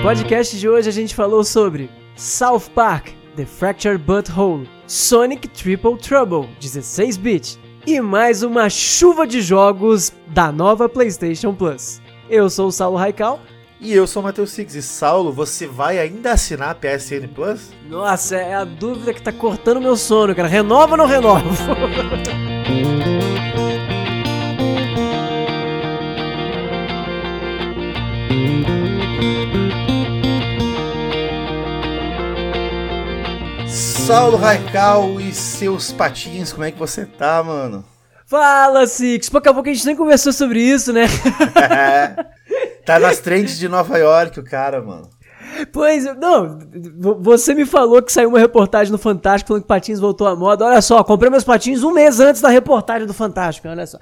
No podcast de hoje a gente falou sobre South Park, The Fractured Butthole, Sonic Triple Trouble, 16-bit e mais uma chuva de jogos da nova PlayStation Plus. Eu sou o Saulo Raical. E eu sou o Matheus Six. E Saulo, você vai ainda assinar a PSN Plus? Nossa, é a dúvida que tá cortando meu sono, cara. Renova ou não renova? Saulo Raical e seus patins, como é que você tá, mano? Fala, Six! Pô, acabou que a gente nem conversou sobre isso, né? tá nas trends de Nova York o cara, mano. Pois, não, você me falou que saiu uma reportagem no Fantástico falando que patins voltou à moda. Olha só, comprei meus patins um mês antes da reportagem do Fantástico, olha só.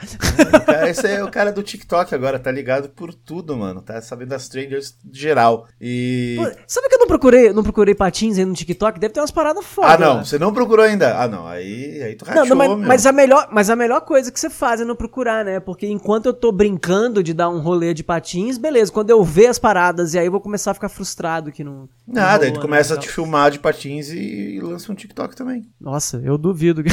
Cara, esse é o cara do TikTok agora, tá ligado por tudo, mano. Tá sabendo das trenders geral. E. Pô, sabe que eu não procurei, não procurei patins aí no TikTok? Deve ter umas paradas foda. Ah, não, você não procurou ainda. Ah, não, aí, aí tu rachou, não, não, mas, mas, a melhor, mas a melhor coisa que você faz é não procurar, né? Porque enquanto eu tô brincando de dar um rolê de patins, beleza. Quando eu ver as paradas, e aí eu vou começar a ficar frustrado que não. Nada, aí tu começa né, a te filmar de patins e, e, lança um TikTok também. Nossa, eu duvido.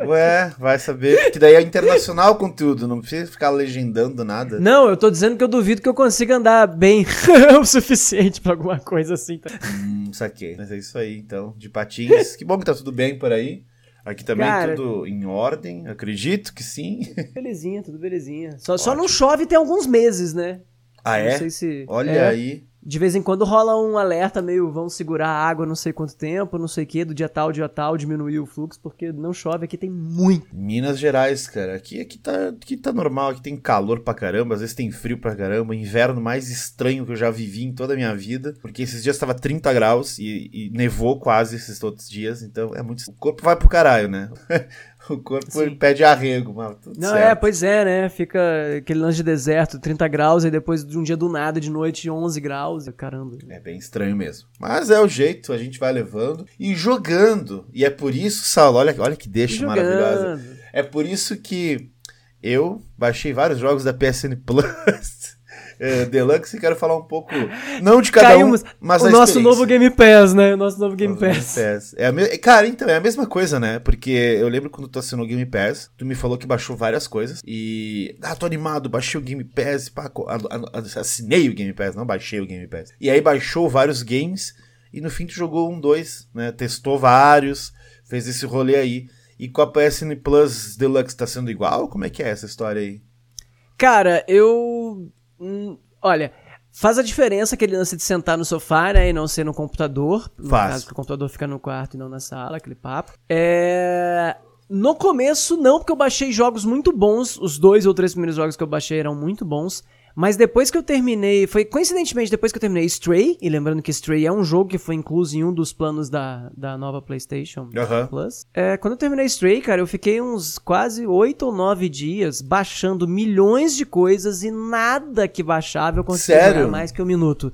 Ué, vai saber. Que daí é internacional conteúdo, não precisa ficar legendando nada. Não, eu tô dizendo que eu duvido que eu consiga andar bem o suficiente pra alguma coisa assim. Tá? Hum, saquei. Mas é isso aí, então. De patins. que bom que tá tudo bem por aí. Aqui também Cara, tudo em ordem, acredito que sim. Belezinha, tudo belezinha. Só, só não chove tem alguns meses, né? Ah, não é? Sei se... Olha é. aí de vez em quando rola um alerta meio, vão segurar a água não sei quanto tempo, não sei o que, do dia tal, dia tal, diminuir o fluxo, porque não chove, aqui tem muito. Minas Gerais, cara, aqui, aqui, tá, aqui tá normal, aqui tem calor pra caramba, às vezes tem frio pra caramba, inverno mais estranho que eu já vivi em toda a minha vida, porque esses dias tava 30 graus e, e nevou quase esses outros dias, então é muito... O corpo vai pro caralho, né? O corpo pede arrego, mas tudo Não, certo. é, pois é, né? Fica aquele lance de deserto, 30 graus, e depois de um dia do nada, de noite, 11 graus. Caramba. É bem estranho mesmo. Mas é o jeito, a gente vai levando e jogando. E é por isso, Saulo, olha, olha que deixa maravilhosa. É por isso que eu baixei vários jogos da PSN Plus é, Deluxe e quero falar um pouco, não de cada Caímos. um, mas o nosso novo Game Pass, né? O nosso novo Game Pass. Game Pass. É me... Cara, então, é a mesma coisa, né? Porque eu lembro quando tu assinou o Game Pass, tu me falou que baixou várias coisas e... Ah, tô animado, baixei o Game Pass, pá, assinei o Game Pass, não baixei o Game Pass. E aí baixou vários games e no fim tu jogou um, dois, né? Testou vários, fez esse rolê aí. E com a PSN Plus Deluxe tá sendo igual? Como é que é essa história aí? Cara, eu Hum, olha, faz a diferença aquele lance de sentar no sofá, né, e não ser no computador. No faz. caso que o computador fica no quarto e não na sala, aquele papo. É... No começo, não, porque eu baixei jogos muito bons. Os dois ou três primeiros jogos que eu baixei eram muito bons. Mas depois que eu terminei, foi coincidentemente depois que eu terminei Stray, e lembrando que Stray é um jogo que foi incluso em um dos planos da, da nova PlayStation Plus. É, quando eu terminei Stray, cara, eu fiquei uns quase oito ou nove dias baixando milhões de coisas e nada que baixava eu conseguia mais que um minuto.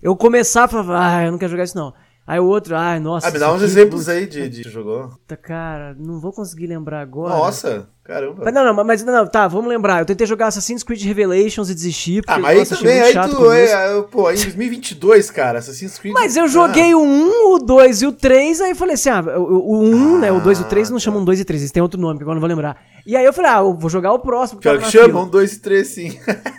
Eu começava e falava, ah, eu não quero jogar isso não. Aí o outro, ai, nossa. Ah, me dá uns exemplos aí de, de jogou. Cara, não vou conseguir lembrar agora. Nossa, caramba. Mas não, não, mas não, tá, vamos lembrar. Eu tentei jogar Assassin's Creed Revelations e desisti. Ah, mas nossa, aí também, aí tu, é, pô, aí em 2022, cara, Assassin's Creed. Mas eu joguei ah. o 1, o 2 e o 3, aí eu falei assim, ah, o, o 1, ah, né, o 2 e o 3 não tá. chamam 2 e 3, eles têm outro nome, que agora não vou lembrar. E aí eu falei, ah, eu vou jogar o próximo. Pior que chamam 2 e 3, sim.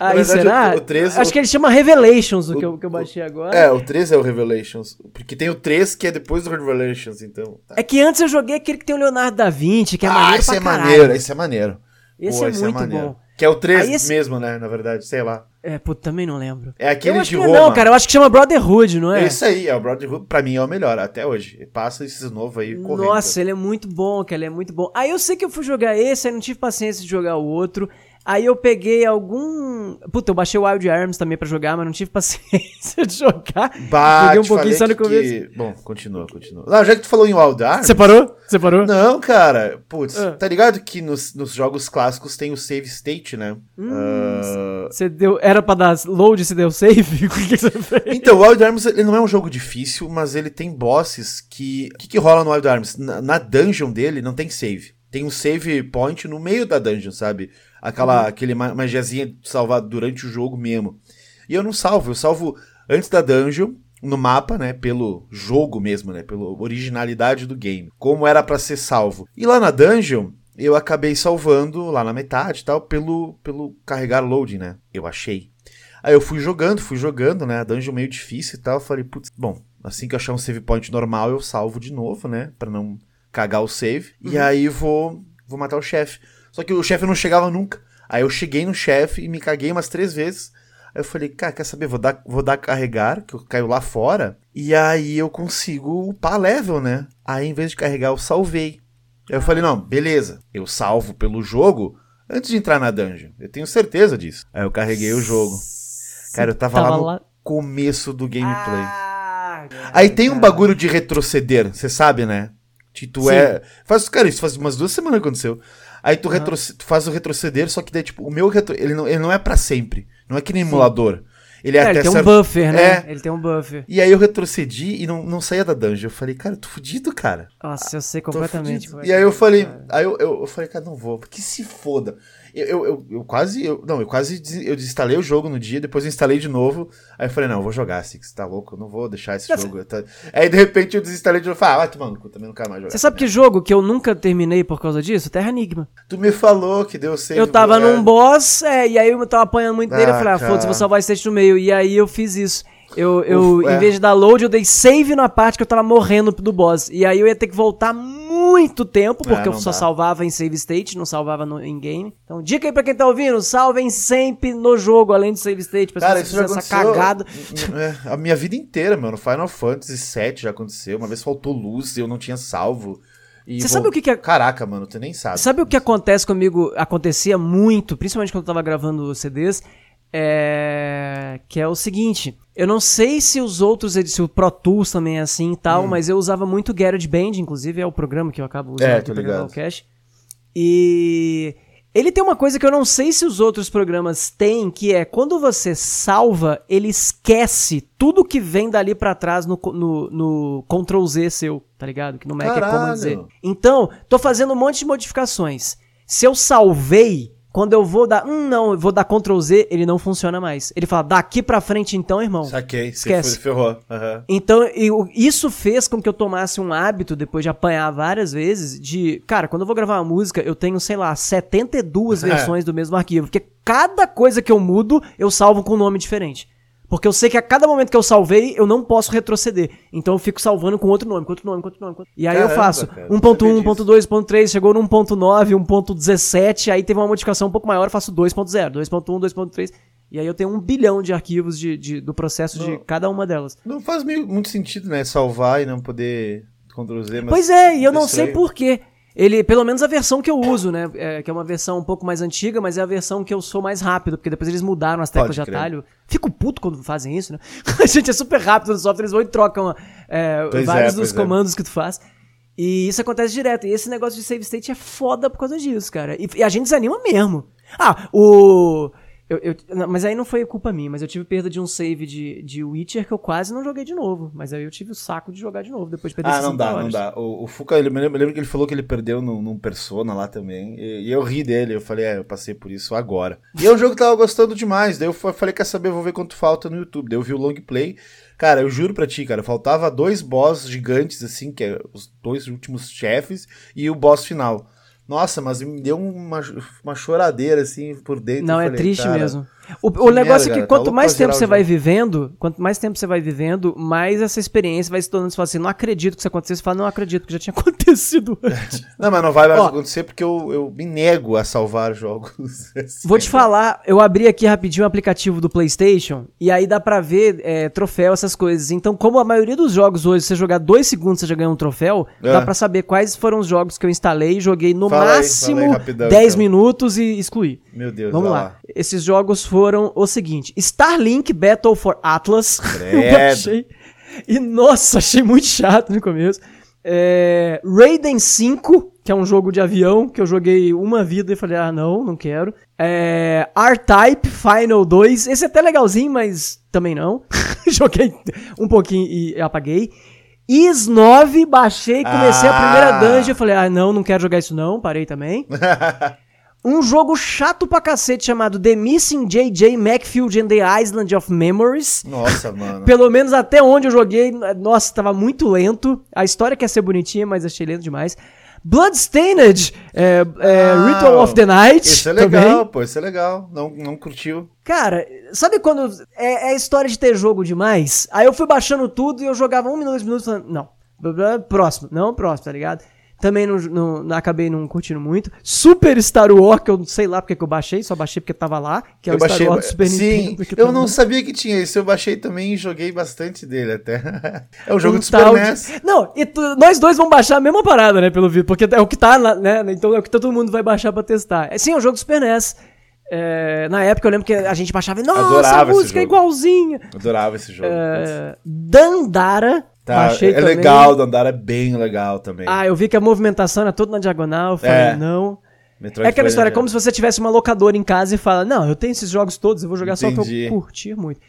Aí verdade, será? O, o 3, Acho o... que ele chama Revelations, o, o que, eu, que eu baixei agora. É, o 3 é o Revelations. Porque tem o 3 que é depois do Revelations, então. Tá. É que antes eu joguei aquele que tem o Leonardo da Vinci, que é ah, maneiro esse pra é caralho. maneiro, esse é maneiro. Esse Pô, é esse muito é bom. Que é o 3 esse... mesmo, né? Na verdade, sei lá. É, pô, também não lembro. É aquele de Roma. Não, cara, eu acho que chama Brotherhood, não é? É isso aí, é o Brotherhood. Pra mim é o melhor, até hoje. Passa esses novos aí correndo. Nossa, ele é muito bom, cara, ele é muito bom. Aí eu sei que eu fui jogar esse, aí não tive paciência de jogar o outro. Aí eu peguei algum. Puta, eu baixei o Wild Arms também pra jogar, mas não tive paciência de jogar. Bah, Joguei um pouquinho só no começo. Que... Bom, continua, continua. Não, já que tu falou em Wild Arms. Você parou? Você parou? Não, cara. Putz, ah. tá ligado que nos, nos jogos clássicos tem o save state, né? Hum, uh... Você deu. Era pra dar load e você deu save? o que você fez? Então, o Wild Arms ele não é um jogo difícil, mas ele tem bosses que. O que, que rola no Wild Arms? Na, na dungeon dele não tem save. Tem um save point no meio da dungeon, sabe? Aquela uhum. aquele magiazinha salvada durante o jogo mesmo. E eu não salvo, eu salvo antes da dungeon, no mapa, né, pelo jogo mesmo, né, pela originalidade do game, como era para ser salvo. E lá na dungeon, eu acabei salvando lá na metade e tal, pelo, pelo carregar loading, né, eu achei. Aí eu fui jogando, fui jogando, né, a dungeon meio difícil e tal, falei, putz, bom, assim que eu achar um save point normal, eu salvo de novo, né, para não cagar o save, uhum. e aí vou, vou matar o chefe. Só que o chefe não chegava nunca. Aí eu cheguei no chefe e me caguei umas três vezes. Aí eu falei, cara, quer saber? Vou dar, vou dar carregar, que eu caio lá fora. E aí eu consigo upar level, né? Aí em vez de carregar, eu salvei. Aí eu falei, não, beleza. Eu salvo pelo jogo antes de entrar na dungeon. Eu tenho certeza disso. Aí eu carreguei o jogo. Cara, eu tava, tava lá no lá... começo do gameplay. Ah, aí tem um bagulho de retroceder, você sabe, né? Que tu Sim. é. Faz, cara, isso faz umas duas semanas que aconteceu. Aí tu, uhum. tu faz o retroceder, só que daí, tipo, o meu retro... ele, não, ele não é para sempre. Não é que nem Sim. emulador. Ele, é, é ele tem certo... um buffer, né? É. Ele tem um buffer. E aí eu retrocedi e não, não saía da dungeon. Eu falei, cara, eu tô fudido, cara. Nossa, eu sei completamente. E aí eu falei, aí eu, eu, eu, falei, cara, não vou, que se foda. Eu, eu, eu, quase. Eu, não, eu quase. Eu desinstalei o jogo no dia, depois eu instalei de novo. Aí eu falei, não, eu vou jogar, Six, tá louco? Eu não vou deixar esse jogo. Tá... Aí de repente eu desinstalei de novo. Falei, ah, vai tomar no cu, também não quero mais jogar. Você sabe que jogo que eu nunca terminei por causa disso? Terra Enigma. Tu me falou que deu save. Eu tava num boss, é, e aí eu tava apanhando muito dele. Ah, eu falei, ah, foda-se, vou salvar esse no meio. E aí eu fiz isso. Eu, eu Uf, em é. vez de dar load, eu dei save na parte que eu tava morrendo do boss. E aí eu ia ter que voltar muito tempo, porque é, eu só dá. salvava em save state, não salvava no, em game. Então, dica aí pra quem tá ouvindo, salvem sempre no jogo, além do save state, pra Cara, isso já essa cagada. É, a minha vida inteira, mano. Final Fantasy VII já aconteceu. Uma vez faltou luz e eu não tinha salvo. Você vou... sabe o que, que é. Caraca, mano, tu nem sabe. Sabe o que acontece comigo? Acontecia muito, principalmente quando eu tava gravando CDs. É... Que é o seguinte. Eu não sei se os outros, se o Pro Tools também é assim e tal, hum. mas eu usava muito GarageBand, inclusive é o programa que eu acabo usando é, aqui pra gravar o cache. E ele tem uma coisa que eu não sei se os outros programas têm, que é quando você salva, ele esquece tudo que vem dali para trás no, no, no Ctrl Z seu, tá ligado? Que no Mac Caralho. é Command Z. Então, tô fazendo um monte de modificações. Se eu salvei, quando eu vou dar, hum, não, eu vou dar Ctrl Z, ele não funciona mais. Ele fala, daqui pra frente então, irmão. Saquei, esquece. ferrou. Uhum. Então, eu, isso fez com que eu tomasse um hábito, depois de apanhar várias vezes, de, cara, quando eu vou gravar uma música, eu tenho, sei lá, 72 é. versões do mesmo arquivo. Porque cada coisa que eu mudo, eu salvo com um nome diferente. Porque eu sei que a cada momento que eu salvei, eu não posso retroceder. Então eu fico salvando com outro nome, com outro nome, com outro nome. Com... E aí Caramba, eu faço 1.1, 1.2, 1.3, chegou no 1.9, 1.17, aí teve uma modificação um pouco maior, eu faço 2.0, 2.1, 2.3. E aí eu tenho um bilhão de arquivos de, de do processo não, de cada uma delas. Não faz meio, muito sentido, né? Salvar e não poder Ctrl Z. Pois é, e eu não sei porquê. Ele, pelo menos a versão que eu uso, né? É, que é uma versão um pouco mais antiga, mas é a versão que eu sou mais rápido, porque depois eles mudaram as teclas de atalho. Fico puto quando fazem isso, né? a gente é super rápido no software, eles vão e trocam é, vários é, dos é. comandos é. que tu faz. E isso acontece direto. E esse negócio de save state é foda por causa disso, cara. E, e a gente desanima mesmo. Ah, o. Eu, eu, mas aí não foi culpa minha, mas eu tive perda de um save de, de Witcher que eu quase não joguei de novo. Mas aí eu tive o saco de jogar de novo depois de perder Ah, não dá, horas. não dá. O, o Fuca, eu me lembro que ele falou que ele perdeu num, num Persona lá também. E, e, eu ri dele, eu falei, é, eu passei por isso agora. E é um jogo que eu tava gostando demais. Daí eu falei, quer saber, eu vou ver quanto falta no YouTube. Daí eu vi o long play. Cara, eu juro pra ti, cara, faltava dois boss gigantes, assim, que é os dois últimos chefes, e o boss final. Nossa, mas me deu uma, uma choradeira assim por dentro. Não, é falei, é triste mesmo. O, o negócio merda, é que quanto tá mais tempo você vai vivendo, quanto mais tempo você vai vivendo, mais essa experiência vai se tornando. Você fala assim, não acredito que isso aconteceu. Você fala, não acredito que já tinha acontecido antes. não, mas não vai mais Ó, acontecer porque eu, eu me nego a salvar jogos. vou te falar, eu abri aqui rapidinho o aplicativo do PlayStation e aí dá pra ver é, troféu, essas coisas. Então, como a maioria dos jogos hoje, você jogar dois segundos você já ganha um troféu, é. dá pra saber quais foram os jogos que eu instalei, joguei no fala máximo aí, rapidão, 10 então. minutos e excluí. Meu Deus, Vamos lá. lá. Esses jogos foram o seguinte: Starlink Battle for Atlas. eu achei. E nossa, achei muito chato no começo. É, Raiden 5, que é um jogo de avião, que eu joguei uma vida e falei, ah, não, não quero. É, R-Type Final 2, esse é até legalzinho, mas também não. joguei um pouquinho e apaguei. Is 9, baixei, comecei ah. a primeira dungeon, falei, ah, não, não quero jogar isso não, parei também. Um jogo chato pra cacete chamado The Missing J.J. Macfield and the Island of Memories. Nossa, mano. Pelo menos até onde eu joguei, nossa, tava muito lento. A história quer ser bonitinha, mas achei lento demais. Bloodstained, é, é, Ah, Ritual of the Night. Isso é legal, também. pô, isso é legal. Não, não curtiu. Cara, sabe quando é, é história de ter jogo demais? Aí eu fui baixando tudo e eu jogava um minuto, dois minutos falando, não, próximo, não, próximo, tá ligado? Também não, não- não- acabei não curtindo muito. Super Star Wars, que eu não sei lá porque que eu baixei, só baixei porque tava lá, que é eu o Star baixei. Wars do Super Sim, Nintendo. eu não lá. sabia que tinha isso. Eu baixei também e joguei bastante dele até. É um jogo Um de Super de- NES. Não, e tu- nós dois vamos baixar a mesma parada, né, pelo vídeo, porque é o que tá, lá, né, então é o que todo mundo vai baixar pra testar. É, sim, é um jogo do Super NES. É, na época eu lembro que a gente baixava e, nossa, Adorava a música é igualzinha. Adorava esse jogo. É, Dandara, Tá, baixei é também. legal, o Dandara é bem legal também. Ah, eu vi que a movimentação era toda na diagonal, eu falei, É. não. Metroidvania É aquela história, é como se você tivesse uma locadora em casa e fala, não, eu tenho esses jogos todos, eu vou jogar só Entendi. pra eu curtir muito.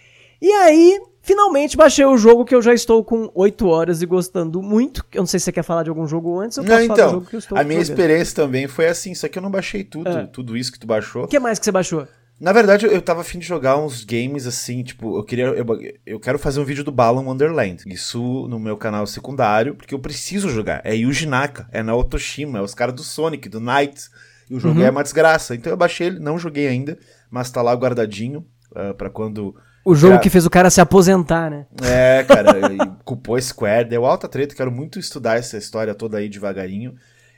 E aí, finalmente baixei o jogo que eu já estou com 8 horas e gostando muito. Eu não sei se você quer falar de algum jogo antes, eu posso Não, falar do então, jogo que eu estou a minha jogando. experiência também foi assim, só que eu não baixei tudo, É. tudo isso que tu baixou. O que mais que você baixou? Na verdade, eu, tava afim de jogar uns games assim, tipo, eu queria. Eu, eu quero fazer um vídeo do Balan Wonderland. Isso no meu canal secundário, porque eu preciso jogar. É Yuji Naka, é na Otoshima, é os caras do Sonic, do Knights. E o jogo Uhum. é uma desgraça. Então eu baixei ele, não joguei ainda, mas tá lá guardadinho. ah, pra quando. O jogo Cara- que fez o cara se aposentar, né? É, cara, culpou Square, deu alta treta. Quero muito estudar essa história toda aí devagarinho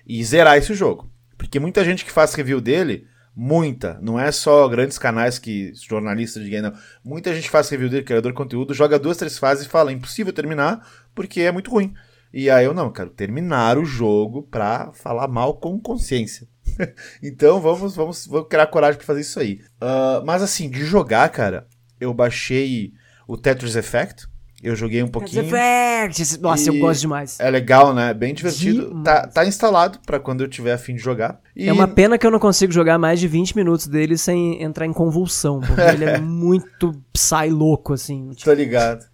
e zerar esse jogo. Porque muita gente que faz review dele, muita, não é só grandes canais que jornalistas de game, não. Muita gente faz review dele, criador de conteúdo, joga duas, três fases e fala: impossível terminar porque é muito ruim. E aí eu não, quero terminar o jogo pra falar mal com consciência. então vamos, vamos, vamos criar coragem pra fazer isso aí. Ah, mas assim, de jogar, cara, eu baixei o Tetris Effect. Eu joguei um pouquinho. Effect! Nossa, eu gosto demais. É legal, né? Bem divertido. Demais. Tá, tá instalado pra quando eu tiver afim de jogar. E É uma pena que eu não consigo jogar mais de 20 minutos dele sem entrar em convulsão, porque ele é muito psy louco, assim. Tô ligado.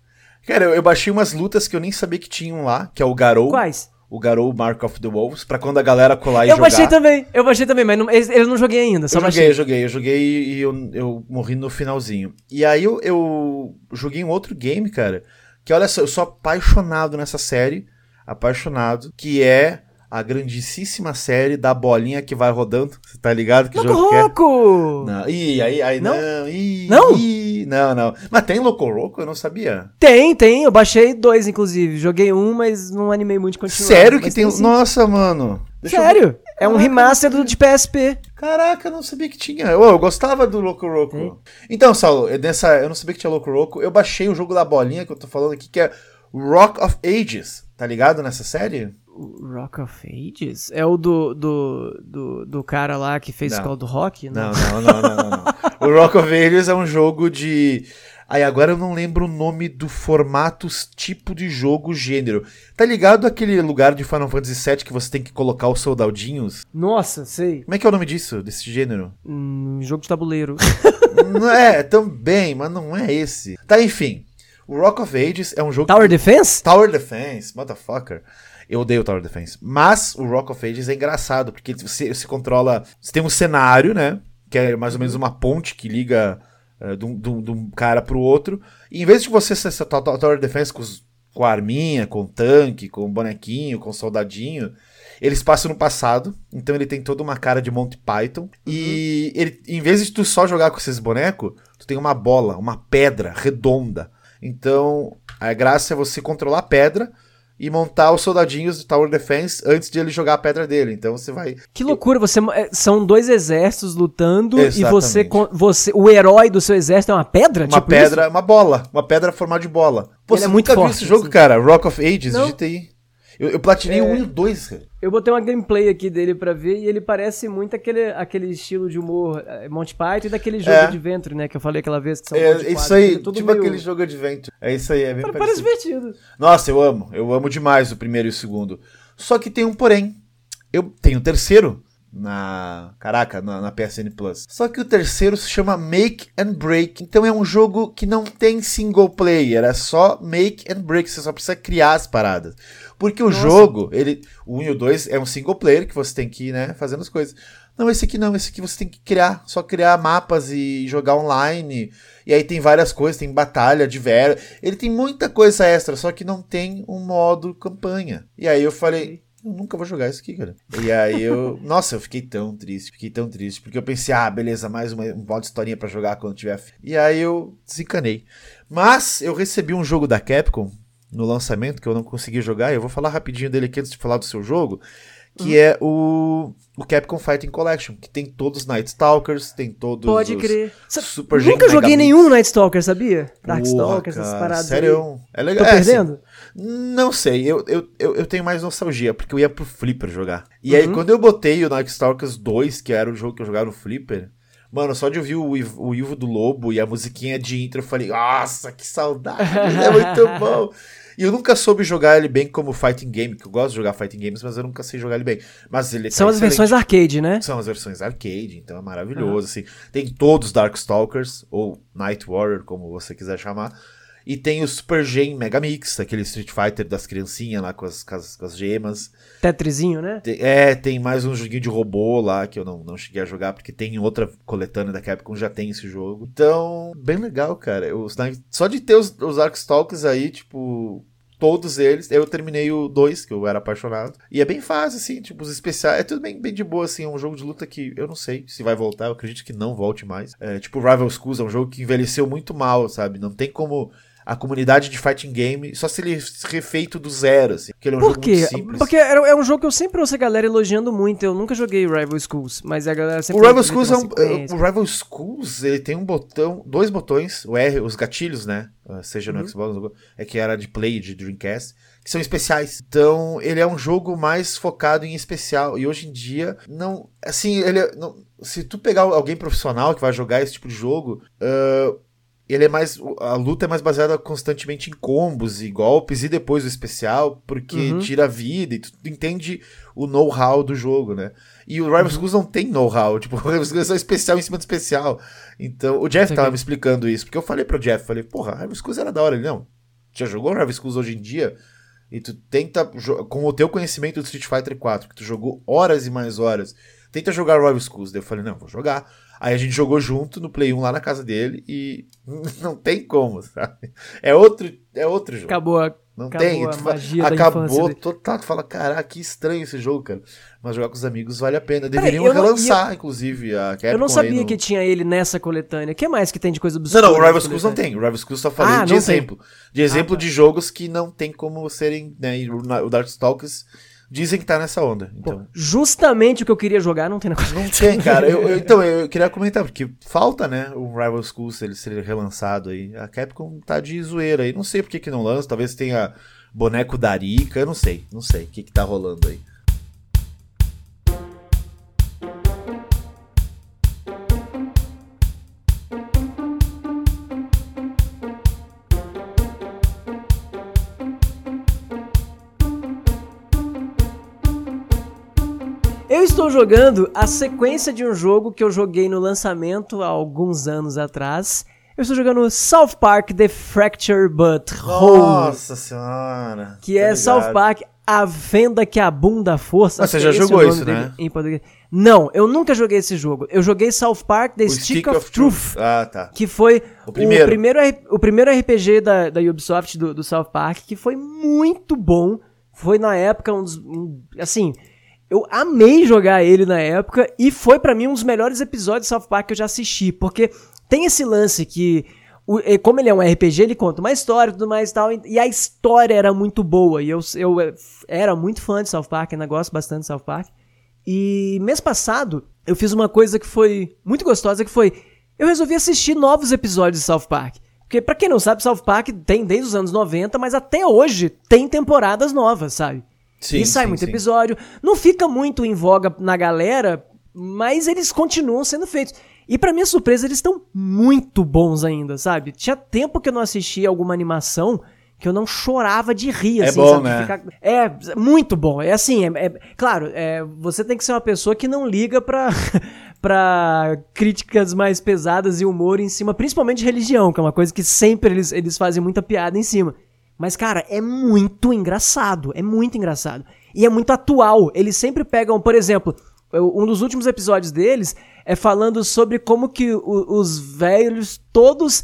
Cara, eu, eu baixei umas lutas que eu nem sabia que tinham lá, que é o Garou. Quais? O Garou Mark of the Wolves, pra quando a galera colar e Eu jogar. baixei também, eu baixei também, mas não, eu não joguei ainda, só Eu baixei. joguei, eu joguei, eu joguei e eu, eu morri no finalzinho. E aí eu, eu joguei um outro game, cara, que olha só, eu sou apaixonado nessa série, apaixonado, que é a grandíssima série da bolinha que vai rodando. Você tá ligado que Loco jogo é? Não, ih, aí, aí Não? não, ih, Não? ih, não, não. Mas tem Loco Roco? Eu não sabia. Tem, tem, eu baixei dois, inclusive. Joguei um, mas não animei muito de continuar. Sério que tem. sim. Nossa, mano. Deixa eu. Sério? É um remaster do, de PSP. Caraca, eu não sabia que tinha. Ô, eu gostava do Loco Roco. Tem. Então, Saulo, eu, nessa, eu não sabia que tinha Loco Roco. Eu baixei o jogo da bolinha que eu tô falando aqui, que é Rock of Ages. Tá ligado nessa série? O Rock of Ages? É o do, do, do, do cara lá que fez Não. Escola do Rock? Não, não, não, não, não. o Rock of Ages é um jogo de. Aí agora eu não lembro o nome do formato, tipo de jogo, gênero. Tá ligado aquele lugar de Final Fantasy VII que você tem que colocar os soldadinhos? Nossa, sei. Como é que é o nome disso, desse gênero? Hum, jogo de tabuleiro. é, também, mas não é esse. Tá, enfim. O Rock of Ages é um jogo. Tower Defense? Tower Defense, motherfucker. Eu odeio Tower Defense. Mas o Rock of Ages é engraçado, porque você, você controla. Você tem um cenário, né? Que é mais ou menos uma ponte que liga eh, de, um, de um- de um cara pro outro. E em vez de você ser essa to- to- Tower Defense com, os- com a arminha, com o tanque, com o bonequinho, com o soldadinho. Eles passam no passado, então ele tem toda uma cara de Monty Python. E ele, em vez de tu só jogar com esses bonecos, tu tem uma bola, uma pedra redonda. Então, a graça é você controlar a pedra e montar os soldadinhos do Tower Defense antes de ele jogar a pedra dele. Então você vai. Que loucura, você é, são dois exércitos lutando e você, Exatamente. você o herói do seu exército é uma pedra? Uma Tipo pedra, uma bola. Uma pedra formada de bola. Pô, Ele você é muito nunca viu forte, esse jogo, assim. cara? Rock of Ages, Não. digita aí. Eu, eu platinei É. o 1 e o 2, cara. Eu botei uma gameplay aqui dele pra ver e ele parece muito aquele, aquele estilo de humor eh, Monty Python e daquele jogo É. de ventre, né? Que eu falei aquela vez que são de É, isso quadros, aí, é tudo tipo meio- aquele jogo Adventure. É isso aí, é bem parece parecido. divertido. Nossa, eu amo. Eu amo demais o primeiro e o segundo. Só que tem um porém. Eu tenho o terceiro na. Caraca, na, na PSN Plus. Só que o terceiro se chama Make and Break. Então é um jogo que não tem single player. É só Make and Break. Você só precisa criar as paradas. Porque o Nossa. jogo, ele. O 1 e o 2 é um single player que você tem que ir, né, fazendo as coisas. Não, esse aqui não, esse aqui você tem que criar, só criar mapas e jogar online. E aí tem várias coisas, tem batalha de vera. Ele tem muita coisa extra, só que não tem um modo campanha. E aí eu falei, eu nunca vou jogar isso aqui, cara. E aí eu. Nossa, eu fiquei tão triste, fiquei tão triste. Porque eu pensei, ah, beleza, mais uma, um modo historinha pra jogar quando tiver. E aí eu desencanei. Mas eu recebi um jogo da Capcom no lançamento que eu não consegui jogar. Eu vou falar rapidinho dele aqui antes de falar do seu jogo que uhum. é o, o Capcom Fighting Collection, que tem todos os Night Stalkers, tem todos Pode os crer. Super Nunca joguei nenhum Night Stalker, sabia? Darkstalkers, essas paradas sério, É legal. Tô é, perdendo? Assim, não sei, eu, eu, eu, eu, tenho mais nostalgia, porque eu ia pro Flipper jogar. E uhum. aí, quando eu botei o Night Stalkers 2, que era o jogo que eu jogava no Flipper, Mano, só de ouvir o, o Ivo do Lobo e a musiquinha de intro, eu falei, nossa, que saudade, é muito bom. E eu nunca soube jogar ele bem como fighting game, que eu gosto de jogar fighting games, mas eu nunca sei jogar ele bem. Mas ele tá São tá as versões arcade, né? São as versões arcade, então é maravilhoso, uhum. assim. Tem todos os Darkstalkers, ou Night Warrior, como você quiser chamar. E tem o Super Gen Mega Mix, aquele Street Fighter das criancinhas lá com as, com as, com as gemas. Tetrizinho, né? Tem, é, tem mais um joguinho de robô lá que eu não, não cheguei a jogar, porque tem outra coletânea da Capcom já tem esse jogo. Então, bem legal, cara. Os, só de ter os, os Arkstalkers aí, tipo, todos eles. Eu terminei o 2, que eu era apaixonado. E é bem fácil, assim, tipo, os especiais. É tudo bem, bem de boa, assim. É um jogo de luta que eu não sei se vai voltar. Eu acredito que não volte mais. É, tipo, Rival Schools é um jogo que envelheceu muito mal, sabe? Não tem como a comunidade de fighting game, só se ele refeito do zero, assim. Porque ele é um Por jogo quê? muito simples. Porque é um jogo que eu sempre ouço a galera elogiando muito. Eu nunca joguei Rival Schools, mas a galera sempre. O Rival Schools é um, O Rival Schools, ele tem um botão, dois botões, o R, os gatilhos, né? Ah, seja no uhum. Xbox, é que era de Play, de Dreamcast, que são especiais. Então, ele é um jogo mais focado em especial. E hoje em dia, não. Assim, ele é, não, se tu pegar alguém profissional que vai jogar esse tipo de jogo. Uh, ele é mais. A luta é mais baseada constantemente em combos e golpes e depois o especial, porque uhum. tira a vida e tu entende o know-how do jogo, né? E o Rival uhum. Schools não tem know-how, tipo, o Rival Schools é só especial em cima do especial. Então, o Jeff tava me explicando isso, porque eu falei pro Jeff, falei, porra, Rival Schools era da hora. Ele, não, já jogou Rival Schools hoje em dia? E tu tenta, com o teu conhecimento do Street Fighter 4, que tu jogou horas e mais horas, tenta jogar Rival Schools. Daí eu falei, não, vou jogar. Aí a gente jogou junto no Play 1 lá na casa dele e não tem como, sabe? É outro, é outro jogo. Acabou a, não acabou tem, a magia acabou total. Tu fala, caraca, que estranho esse jogo, cara. Mas jogar com os amigos vale a pena. Deveriam Peraí, relançar, inclusive, a Capcom Eu não sabia no... que tinha ele nessa coletânea. O que mais que tem de coisa obscura? Não, não, o Rival Schools não tem. O Rival Schools só falei ah, de exemplo. Tem. De exemplo ah, tá. de jogos que não tem como serem, né, o Darkstalkers Dizem que tá nessa onda. Então. Pô, justamente o que eu queria jogar não tem na Não tem, cara. Eu, eu, então, eu queria comentar, porque falta, né, o Rival Schools ele ser relançado aí. A Capcom tá de zoeira aí. Não sei por que, que não lança. Talvez tenha boneco da Arica. Eu não sei. Não sei o que, que tá rolando aí. Jogando a sequência de um jogo que eu joguei no lançamento há alguns anos atrás. Eu estou jogando South Park The Fracture But Whole. Nossa senhora. Que é ligado. South Park A Venda que Abunda a Força. Mas você já jogou isso, né? Em português. Não, eu nunca joguei esse jogo. Eu joguei South Park The Stick, Stick, of, of Truth. Ah, tá. Que foi o primeiro, o primeiro, o primeiro RPG da, da Ubisoft do, do South Park, que foi muito bom. Foi na época um dos. Um, assim eu amei jogar ele na época e foi para mim um dos melhores episódios de South Park que eu já assisti, porque tem esse lance que como ele é um RPG, ele conta uma história e tudo mais e tal, e a história era muito boa, e eu, eu era muito fã de South Park, ainda gosto bastante de South Park. E mês passado, eu fiz uma coisa que foi muito gostosa, que foi, eu resolvi assistir novos episódios de South Park. Porque, pra quem não sabe, South Park tem desde os anos 90, mas até hoje tem temporadas novas, sabe? Sim, e sai sim, muito sim. episódio. Não fica muito em voga na galera, mas eles continuam sendo feitos. E para minha surpresa, eles estão muito bons ainda, sabe? Tinha tempo que eu não assistia alguma animação que eu não chorava de rir, é assim, bom, sabe? Né? Ficar... É, muito bom. É assim, é, é... claro, é, você tem que ser uma pessoa que não liga pra, pra críticas mais pesadas e humor em cima, principalmente de religião, que é uma coisa que sempre eles, eles fazem muita piada em cima. Mas, cara, é muito engraçado. É muito engraçado. E é muito atual. Eles sempre pegam, por exemplo, Um dos últimos episódios deles é falando sobre como que os velhos todos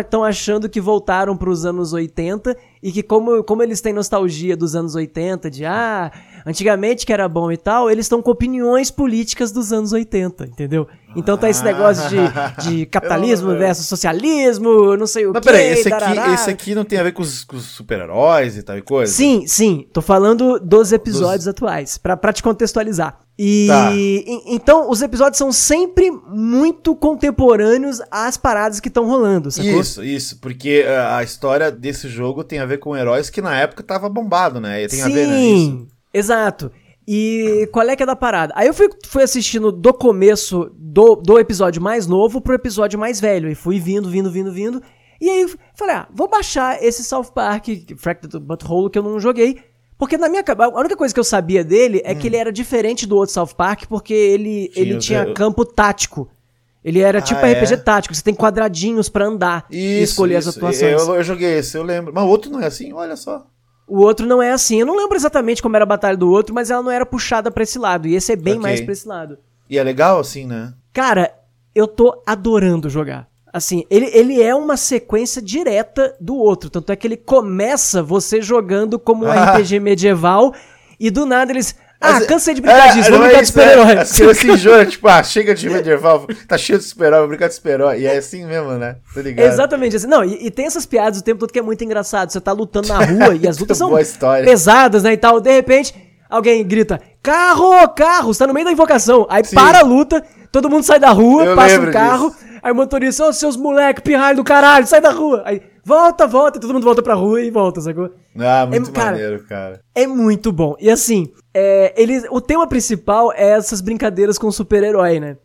estão achando que voltaram para os anos 80 e que como, como eles têm nostalgia dos anos 80, de ah, antigamente que era bom e tal, eles estão com opiniões políticas dos anos 80, entendeu? Então tá esse negócio de, de capitalismo versus socialismo, não sei o Mas quê. peraí, esse aqui, esse aqui não tem a ver com os, com os super-heróis e tal e coisa? Sim, sim. Tô falando dos episódios dos... atuais, pra te contextualizar. E, tá. e, então os episódios são sempre muito contemporâneos às paradas que estão rolando, sacou? Isso, isso, porque a história desse jogo tem a ver com heróis que na época tava bombado, né? E tem Sim, a ver, né? Isso. exato. E qual é que é da parada? Aí eu fui, fui assistindo do começo do, do episódio mais novo pro episódio mais velho. E fui vindo, vindo, vindo, vindo. E aí falei, ah, vou baixar esse South Park, Fractured Butthole, que eu não joguei. Porque na minha cabeça, a única coisa que eu sabia dele é hum. que ele era diferente do outro South Park, porque ele, tinha, ele tinha campo tático. Ele era tipo ah, RPG é? tático, você tem quadradinhos para andar isso, e escolher isso. as atuações. Eu, eu joguei esse, eu lembro. Mas o outro não é assim, olha só. O outro não é assim. Eu não lembro exatamente como era a batalha do outro, mas ela não era puxada pra esse lado. E esse é bem okay. mais pra esse lado. E é legal assim, né? Cara, eu tô adorando jogar. Assim, ele, ele é uma sequência direta do outro. Tanto é que ele começa você jogando como um RPG medieval e do nada eles. Ah, Mas, cansei de brincar é, disso, vou brincar é de super-herói. É, assim, se enjoa, tipo, ah, chega de medieval, tá cheio de super-herói, vou brincar de super-herói. E é assim mesmo, né? Tá ligado? Exatamente assim. Não, e, e, tem essas piadas o tempo todo que é muito engraçado. Você tá lutando na rua e as lutas são pesadas, né, e tal. De repente, alguém grita, carro, carro, você tá no meio da invocação. Aí Sim. para a luta, todo mundo sai da rua, Eu passa um carro. Disso. Aí o motorista, ô, oh, seus moleque, pirralho do caralho, sai da rua. Aí, volta, volta, e todo mundo volta pra rua e volta, sacou? Ah, muito é, cara, maneiro, cara. É muito bom. E assim, é, eles, o tema principal é essas brincadeiras com o super-herói, né?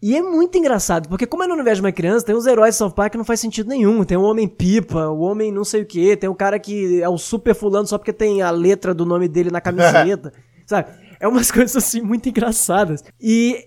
E é muito engraçado, porque como é no universo de uma criança, tem os heróis de South Park que não faz sentido nenhum. Tem o Homem-Pipa, o Homem não sei o que, tem o cara que é o super fulano só porque tem a letra do nome dele na camiseta, sabe? É umas coisas assim muito engraçadas. E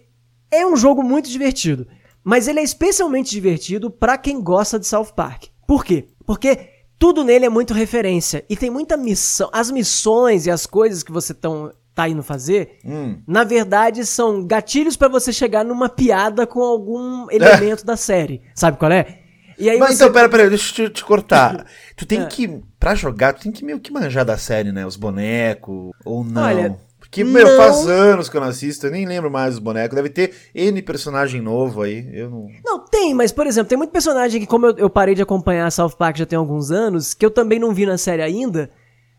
é um jogo muito divertido. Mas ele é especialmente divertido para quem gosta de South Park. Por quê? Porque tudo nele é muito referência. E tem muita missão. As missões e as coisas que você tão, tá indo fazer, hum. na verdade, são gatilhos para você chegar numa piada com algum elemento da série. Sabe qual é? E aí Mas você... então, pera, pera, deixa eu te, te cortar. tu tem é. que, pra jogar, tu tem que meio que manjar da série, né? Os bonecos, ou não. Olha, que, meu, não... faz anos que eu não assisto, eu nem lembro mais dos bonecos. Deve ter N personagem novo aí, eu não... Não, tem, mas, por exemplo, tem muito personagem que, como eu, eu parei de acompanhar South Park já tem alguns anos, que eu também não vi na série ainda,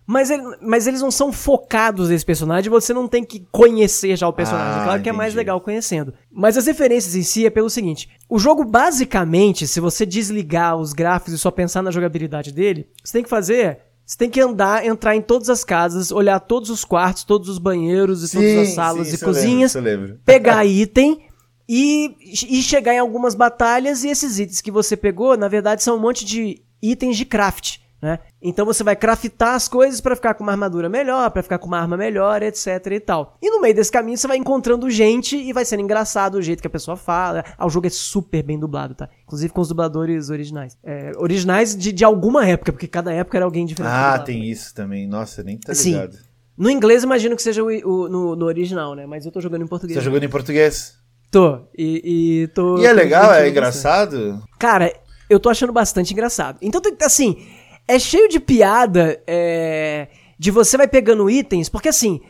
mas, ele, mas eles não são focados nesse personagem, você não tem que conhecer já o personagem. Ah, claro que é mais legal conhecendo. Mas as referências em si é pelo seguinte: o jogo, basicamente, se você desligar os gráficos e só pensar na jogabilidade dele, você tem que fazer você tem que andar, entrar em todas as casas, olhar todos os quartos, todos os banheiros e sim, todas as salas sim, e cozinhas, lembro, pegar item e, e chegar em algumas batalhas. E esses itens que você pegou, na verdade, são um monte de itens de craft. Então você vai craftar as coisas para ficar com uma armadura melhor, para ficar com uma arma melhor, etc e tal. E no meio desse caminho você vai encontrando gente e vai sendo engraçado o jeito que a pessoa fala. Ah, o jogo é super bem dublado, tá? Inclusive com os dubladores originais. É, originais de, de alguma época, porque cada época era alguém diferente. Ah, tem isso também. Nossa, nem tá ligado. Sim. No inglês imagino que seja o, o no, no, original, né? Mas eu tô jogando em português. Você tá jogando em português? Tô. E, e tô. E é legal? É engraçado? Cara, eu tô achando bastante engraçado. Então, assim é cheio de piada é, de você vai pegando itens, porque assim,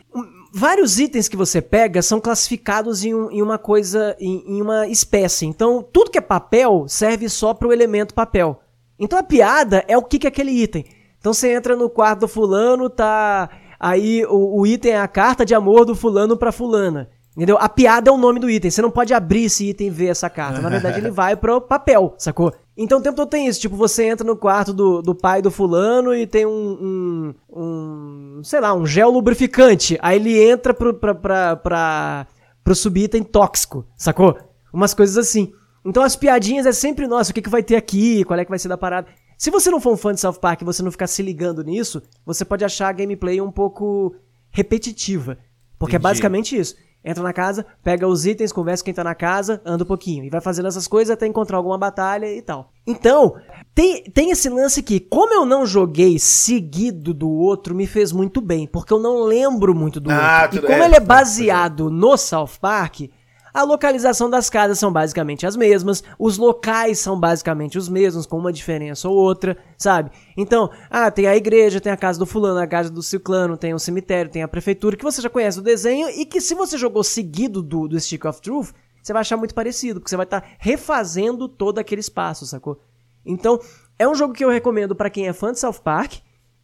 vários itens que você pega são classificados em, um, em uma coisa, em, em, uma espécie. Então, tudo que é papel serve só para o elemento papel. Então, a piada é o que, que é aquele item. Então, você entra no quarto do fulano, tá. Aí o, o item é a carta de amor do fulano pra fulana. Entendeu? A piada é o nome do item. Você não pode abrir esse item e ver essa carta. Na verdade, ele vai pro papel, sacou? Então o tempo todo tem isso. Tipo, você entra no quarto do, do pai do fulano e tem um, um, um sei lá, um gel lubrificante. Aí ele entra pro, pra, pra, pra, pro subitem tóxico, sacou? Umas coisas assim. Então as piadinhas é sempre, nossa, o que, que vai ter aqui? Qual é que vai ser da parada? Se você não for um fã de South Park e você não ficar se ligando nisso, você pode achar a gameplay um pouco repetitiva. Porque é Entendi. é basicamente isso entra na casa, pega os itens, conversa com quem tá na casa, anda um pouquinho. E vai fazendo essas coisas até encontrar alguma batalha e tal. Então, tem, tem esse lance que, como eu não joguei seguido do outro, me fez muito bem, porque eu não lembro muito do Ah, outro. E como é, ele é é, baseado no South Park, a localização das casas são basicamente as mesmas, os locais são basicamente os mesmos, com uma diferença ou outra, sabe? Então, ah, tem a igreja, tem a casa do fulano, a casa do ciclano, tem o cemitério, tem a prefeitura, que você já conhece o desenho e que se você jogou seguido do, do Stick of Truth, você vai achar muito parecido, porque você vai estar refazendo todo aquele espaço, sacou? Então, é um jogo que eu recomendo pra quem é fã de South Park.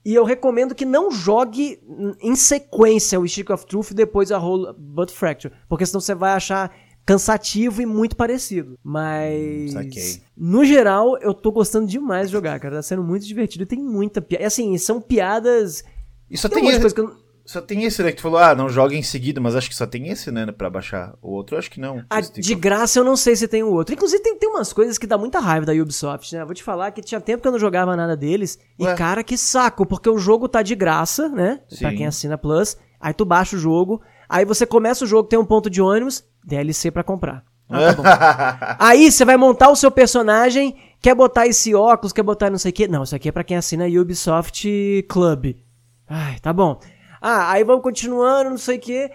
E eu recomendo que não jogue em sequência o Stick of Truth e depois a Whole But Fracture. Porque senão você vai achar cansativo e muito parecido. Mas. saquei. No geral, eu tô gostando demais de jogar, cara. Tá sendo muito divertido e tem muita piada. Assim, são piadas. Só Tem tem, esse, coisa que eu. Só tem esse, né? Que tu falou, ah, não joga em seguida, mas acho que só tem esse, né? Pra baixar. O outro acho que não. Ah, de graça eu não sei se tem o outro. Inclusive, tem, tem umas coisas que dá muita raiva da Ubisoft, né? Vou te falar que tinha tempo que eu não jogava nada deles. Ué. E, cara, que saco, porque o jogo tá de graça, né? Pra Sim. quem assina Plus. Aí tu baixa o jogo. Aí você começa o jogo, tem um ponto de ônibus, DLC pra comprar. Tá. Aí você vai montar o seu personagem, quer botar esse óculos, quer botar não sei o quê. Não, isso aqui é pra quem assina Ubisoft Club. Ai, tá bom. Ah, aí vamos continuando, não sei o quê.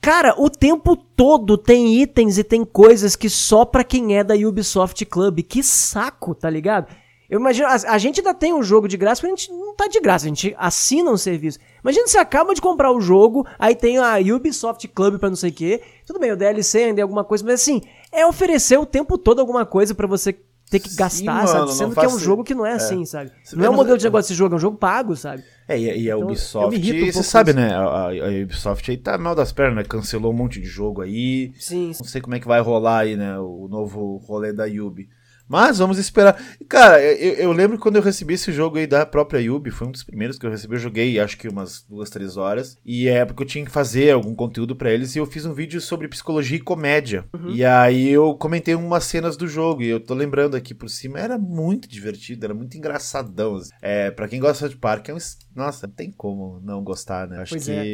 Cara, o tempo todo tem itens e tem coisas que só pra quem é da Ubisoft Club. Que saco, tá ligado? Eu imagino, a, a gente ainda tem um jogo de graça, mas a gente não tá de graça, a gente assina um serviço. Imagina você acaba de comprar o jogo, aí tem a Ubisoft Club pra não sei o quê. Tudo bem, o DLC ainda é alguma coisa, mas assim, é oferecer o tempo todo alguma coisa pra você ter que Sim, gastar, mano, sabe? Sendo que é um jogo que não é, assim, sabe? Você Não é um modelo de negócio desse jogo, é um jogo pago, sabe? É, e, e a Então, Ubisoft, me irrito um você sabe, né? A, a- Ubisoft aí tá mal das pernas, né? Cancelou um monte de jogo aí. Sim, Não sei como é que vai rolar aí, né? O novo rolê da Yubi. Mas vamos esperar. Cara, eu, eu lembro quando eu recebi esse jogo aí da própria Yubi, foi um dos primeiros que eu recebi. Eu joguei acho que umas duas, três horas. E é porque eu tinha que fazer algum conteúdo pra eles. E eu fiz um vídeo sobre psicologia e comédia. E aí eu comentei umas cenas do jogo. E eu tô lembrando aqui por cima. Era muito divertido, era muito engraçadão. assim. É, pra quem gosta de parque, é um. Nossa, não tem como não gostar, né? Acho Pois que. é.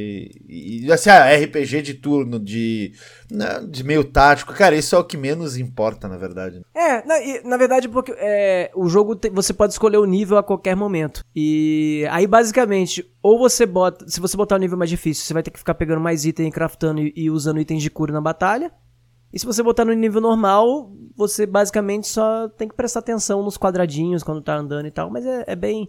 E, assim, ah, RPG de turno, de. né, De meio tático. Cara, isso é o que menos importa, na verdade. É, na, e, na verdade, porque é, o jogo tem- você pode escolher o nível a qualquer momento. E aí, basicamente, ou você bota. Se você botar o nível mais difícil, você vai ter que ficar pegando mais item, craftando e, e usando itens de cura na batalha. E se você botar no nível normal, você basicamente só tem que prestar atenção nos quadradinhos quando tá andando e tal. Mas é, é bem.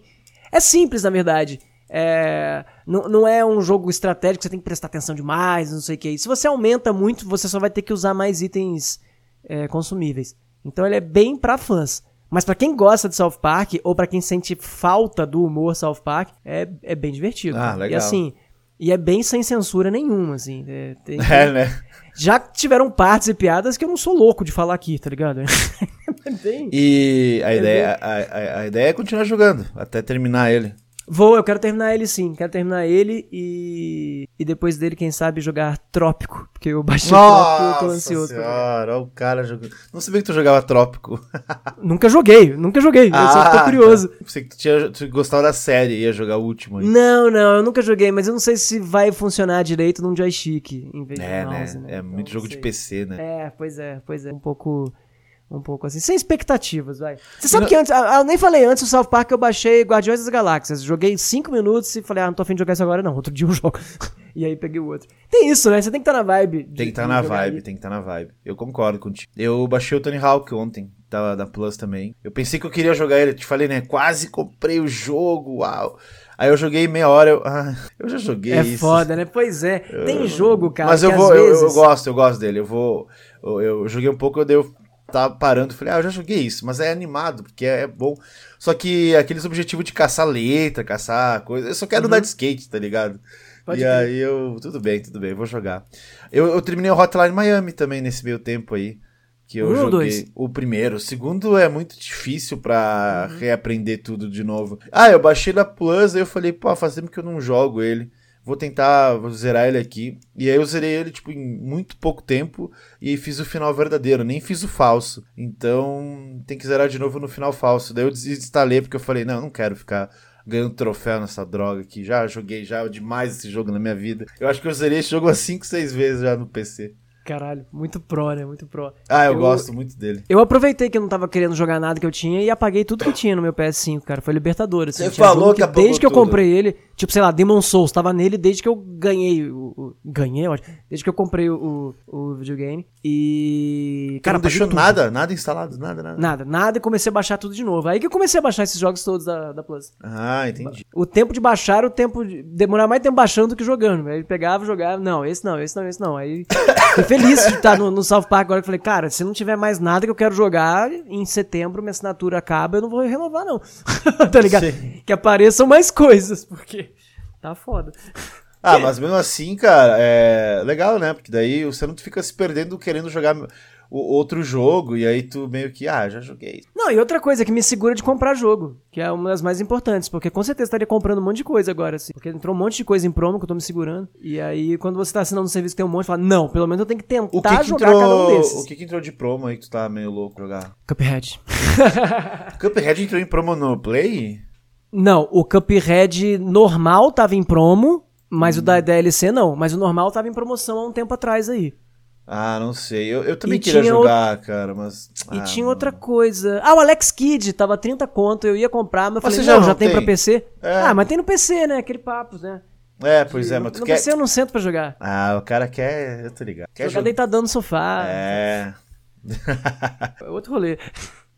É simples, na verdade. É, não, não é um jogo estratégico, você tem que prestar atenção demais, não sei o que. Se você aumenta muito, você só vai ter que usar mais itens é, consumíveis. Então ele é bem pra fãs. Mas pra quem gosta de South Park, ou pra quem sente falta do humor South Park, é, é bem divertido. Ah, legal. E assim, e é bem sem censura nenhuma, assim. É, tem- É, né? Já tiveram partes e piadas que eu não sou louco de falar aqui, tá ligado? É bem- E a ideia, a, a- a ideia é continuar jogando até terminar ele. Vou, eu quero terminar ele sim. Quero terminar ele e. E depois dele, quem sabe, jogar Trópico. Porque eu baixei Trópico e eu tô ansioso. senhora, olha o cara jogando. Não sabia que tu jogava Trópico. Nunca joguei, nunca joguei. eu só Ah, tô curioso. Tá. Pensei que tu, tinha, tu gostava da série e ia jogar o último aí. Não, não, eu nunca joguei, mas eu não sei se vai funcionar direito num joystick em vez É, de né? mouse, É Então, muito jogo de. PC, né? É, pois é, pois é. Um pouco. Um pouco assim. Sem expectativas, vai. Você sabe que antes. ah, Eu nem falei antes do South Park eu baixei Guardiões das Galáxias. Joguei 5 minutos e falei, ah, não tô afim de jogar isso agora, não. Outro dia eu jogo. e aí peguei o outro. Tem isso, né? Você tem que estar na vibe. Tem que estar de na vibe, ali. tem que estar na vibe. Eu concordo contigo. Eu baixei o Tony Hawk ontem, tava da Plus também. Eu pensei que eu queria jogar ele, te falei, né? Quase comprei o jogo, uau. Aí eu joguei meia hora, eu, ah, eu já joguei É isso. foda, né? Pois é. Tem jogo, cara. Mas eu vou, às eu- vezes... eu, gosto, eu gosto dele. Eu vou. Eu, eu joguei um pouco, eu dei. Eu tava parando, falei, ah, eu já joguei isso, mas é animado, porque é, é bom. Só que aqueles objetivos de caçar letra, caçar coisa. Eu só quero andar de skate, tá ligado? Uhum. Pode e crer. aí eu. Tudo bem, tudo bem, vou jogar. Eu, eu terminei o Hotline Miami também nesse meio tempo aí. Que eu Um joguei dois? o primeiro. O segundo é muito difícil pra Uhum. reaprender tudo de novo. Ah, eu baixei na Plus, aí eu falei, pô, faz tempo que eu não jogo ele. Vou tentar vou zerar ele aqui. E aí eu zerei ele, tipo, em muito pouco tempo. E fiz o final verdadeiro, nem fiz o falso. Então, tem que zerar de novo no final falso. Daí eu desinstalei, porque eu falei, não, eu não quero ficar ganhando troféu nessa droga aqui. Já joguei já demais esse jogo na minha vida. Eu acho que eu zerei esse jogo umas 5, 6 vezes já no PC. Caralho, muito pro, né? Muito pro. Ah, eu, Eu- gosto muito dele. Eu aproveitei que eu não tava querendo jogar nada que eu tinha e apaguei tudo que tinha no meu PS5, cara. Foi Libertadores. assim. Você falou que apagou Desde que eu tudo. comprei ele, tipo, sei lá, Demon Souls, tava nele desde que eu ganhei o... o- ganhei, ótimo. Desde que eu comprei o, o videogame. E... Cara, não deixou apaguei tudo. nada, nada instalado, nada, nada. Nada, nada e comecei a baixar tudo de novo. Aí que eu comecei a baixar esses jogos todos da, da Plus. Ah, entendi. O tempo de baixar o tempo de demorar mais tempo baixando do que jogando. Aí pegava, jogava, não, esse não, esse não, esse não. Aí fiquei feliz de estar no, no South Park agora que eu falei, cara, se não tiver mais nada que eu quero jogar, em setembro minha assinatura acaba, eu não vou renovar não. tá ligado? Sim. Que apareçam mais coisas, porque tá foda. Ah, mas mesmo assim, cara, é legal, né? Porque daí você não fica se perdendo querendo jogar o outro jogo e aí tu meio que, ah, já joguei. Não, e outra coisa que me segura de comprar jogo, que é uma das mais importantes, porque com certeza estaria comprando um monte de coisa agora, assim. Porque entrou um monte de coisa em promo que eu tô me segurando. E aí, quando você tá assinando um serviço que tem um monte, fala, não, pelo menos eu tenho que tentar O que, que jogar cada um entrou, desses. o que, que entrou de promo aí que tu tá meio louco jogar? Cuphead. Cuphead entrou em promo no Play? Não, o Cuphead normal tava em promo, mas o Hum. da DLC não. Mas o normal tava em promoção há um tempo atrás aí. Ah, não sei. Eu, eu também E queria jogar, cara, mas. E ah, tinha outra coisa. Ah, o Alex Kidd tava 30 conto, eu ia comprar, mas eu Mas falei, você já não, não já tem, tem? pra PC. É. Ah, mas tem no PC, né? Aquele papo, né? É, pois é, mas tu no quer. PC eu não sento pra jogar. Ah, o cara quer. Eu tô ligado. Quer Jogar jogar. deitadão no sofá. É. É outro rolê.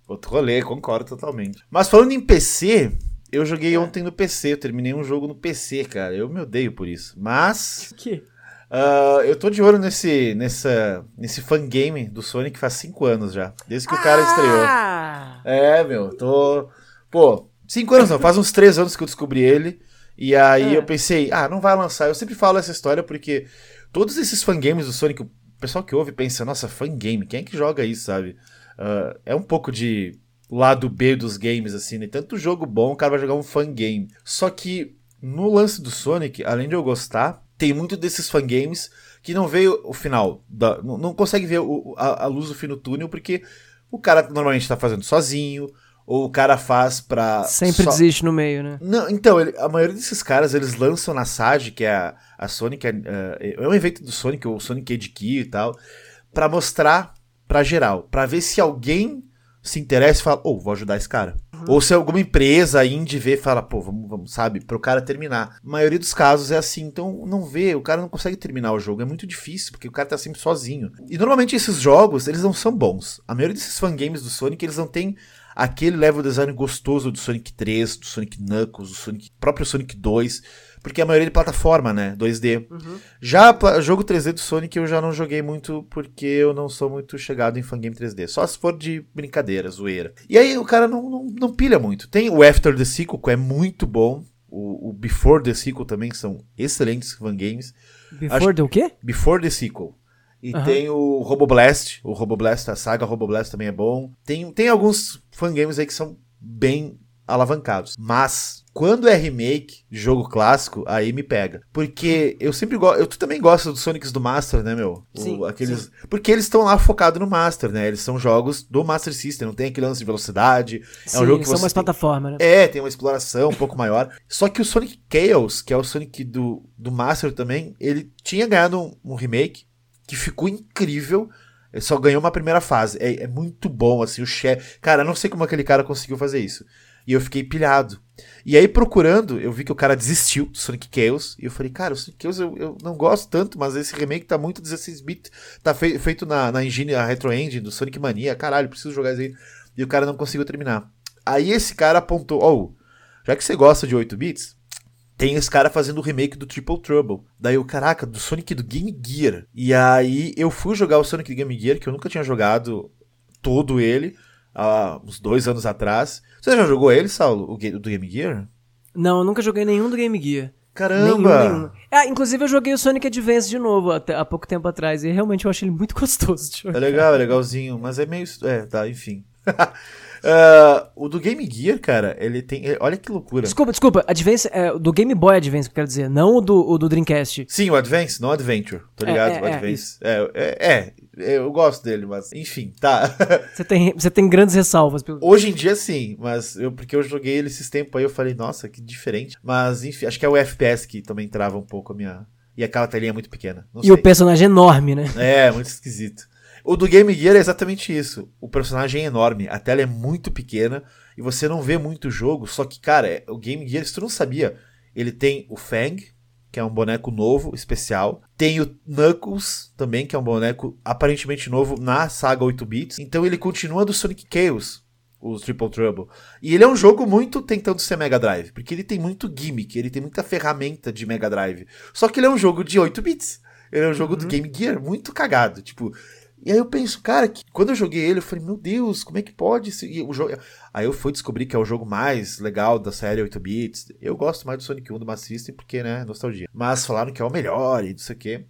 Outro rolê, concordo totalmente. Mas falando em PC, eu joguei ontem no PC, eu terminei um jogo no PC, cara. Eu me odeio por isso. Mas Que? ah, eu tô de olho nesse, nessa, nesse fangame do Sonic faz 5 anos já. Desde que o cara estreou. Ah! É, meu, tô. Pô, 5 anos não, faz uns 3 anos que eu descobri ele. E aí É. eu pensei, ah, não vai lançar. Eu sempre falo essa história porque todos esses fangames do Sonic, o pessoal que ouve pensa, nossa, fangame, quem é que joga isso, sabe? Ah, é um pouco de lado B dos games, assim, né? Tanto jogo bom, o cara vai jogar um fangame. Só que no lance do Sonic, além de eu gostar, tem muito desses fangames que não veio o final, da- não, não consegue ver o- a, a luz do fim do túnel, porque o cara normalmente tá fazendo sozinho, ou o cara faz pra. Sempre só- desiste no meio, né? não, então, ele- a maioria desses caras, eles lançam na SAG, que é a, a Sonic, é, é um evento do Sonic, o Sonic Age Key e tal, pra mostrar pra geral, pra ver se alguém se interessa e fala, ô, vou ajudar esse cara. Ou se alguma empresa indie vê e fala, pô, vamos, vamos, sabe, pro cara terminar. A maioria dos casos é assim, então não vê, o cara não consegue terminar o jogo, é muito difícil, porque o cara tá sempre sozinho. E normalmente esses jogos, eles não são bons. A maioria desses fangames do Sonic, eles não têm aquele level design gostoso do Sonic 3, do Sonic Knuckles, do Sonic, próprio Sonic 2, porque a maioria é de plataforma, né, 2D. Já pla- jogo 3D do Sonic eu já não joguei muito porque eu não sou muito chegado em fangame 3D, só se for de brincadeira, zoeira. E aí o cara não, não, não pilha muito. Tem o After the Sequel, que é muito bom, o, o Before the Sequel também são excelentes fangames. Before Acho- the o quê? Before the Sequel. E Aham. tem o Roboblast, o Roboblast, a saga Roboblast também é bom. Tem, tem alguns fangames aí que são bem alavancados. Mas, quando é remake jogo clássico, aí me pega. Porque eu sempre gosto. Eu tu também gosta dos Sonics do Master, né, meu? O- Sim, aqueles, Porque eles estão lá focados no Master, né? Eles são jogos do Master System, não tem aquele lance de velocidade. Sim, é um jogo que são você mais tem- plataforma, né? é, tem uma exploração um pouco maior. Só que o Sonic Chaos, que é o Sonic do, do Master também, ele tinha ganhado um, um remake que ficou incrível. Ele só ganhou uma primeira fase. É, é muito bom, assim, o chefe. Cara, eu não sei como aquele cara conseguiu fazer isso. E eu fiquei pilhado. E aí, procurando, eu vi que o cara desistiu do Sonic Chaos. E eu falei, cara, o Sonic Chaos eu, eu não gosto tanto, mas esse remake tá muito 16-bit. Tá fei- feito na, na engine, a Retro Engine do Sonic Mania. Caralho, preciso jogar isso aí. E o cara não conseguiu terminar. Aí esse cara apontou, ó, já que você gosta de 8 bits, tem esse cara fazendo o remake do Triple Trouble. Daí eu, caraca, do Sonic do Game Gear. E aí eu fui jogar o Sonic do Game Gear, que eu nunca tinha jogado todo ele, há uns dois anos atrás. Você já jogou ele, Saulo, o do Game Gear? Não, eu nunca joguei nenhum do Game Gear. Caramba! Nenhum, nenhum. Ah, inclusive eu joguei o Sonic Advance de novo até, há pouco tempo atrás. E realmente eu achei ele muito gostoso de É jogar. legal, é legalzinho, mas é meio. É, tá, enfim. Ah, o do Game Gear, cara, ele tem. Olha que loucura. Desculpa, desculpa. Advance, é, do Game Boy Advance, que eu quero dizer. Não o do, o do Dreamcast. Sim, o Advance, não o Adventure, tô É, ligado? é, o é, Advance. É, é, é, eu gosto dele, mas enfim, tá. Você tem, você tem grandes ressalvas. Pelo... Hoje em dia sim, mas eu porque eu joguei ele esses tempos aí, eu falei, nossa, que diferente. Mas enfim, acho que é o FPS que também trava um pouco a minha. e aquela telinha é muito pequena. E sei. o personagem é enorme, né? É, muito esquisito. O do Game Gear é exatamente isso. O personagem é enorme, a tela é muito pequena e você não vê muito jogo. Só que, cara, o Game Gear, se tu não sabia, ele tem o Fang, que é um boneco novo, especial. Tem o Knuckles também, que é um boneco aparentemente novo na saga 8 bits. Então ele continua do Sonic Chaos, o Triple Trouble. E ele é um jogo muito tentando ser Mega Drive, porque ele tem muito gimmick, ele tem muita ferramenta de Mega Drive. Só que ele é um jogo de 8 bits. Ele é um jogo uhum. do Game Gear muito cagado. Tipo, e aí eu penso, cara, que quando eu joguei ele, eu falei, meu Deus, como é que pode? E o jogo... Aí eu fui descobrir que é o jogo mais legal da série 8 bits. Eu gosto mais do Sonic 1 do Master System porque, né, nostalgia. Mas falaram que é o melhor e não sei o quê.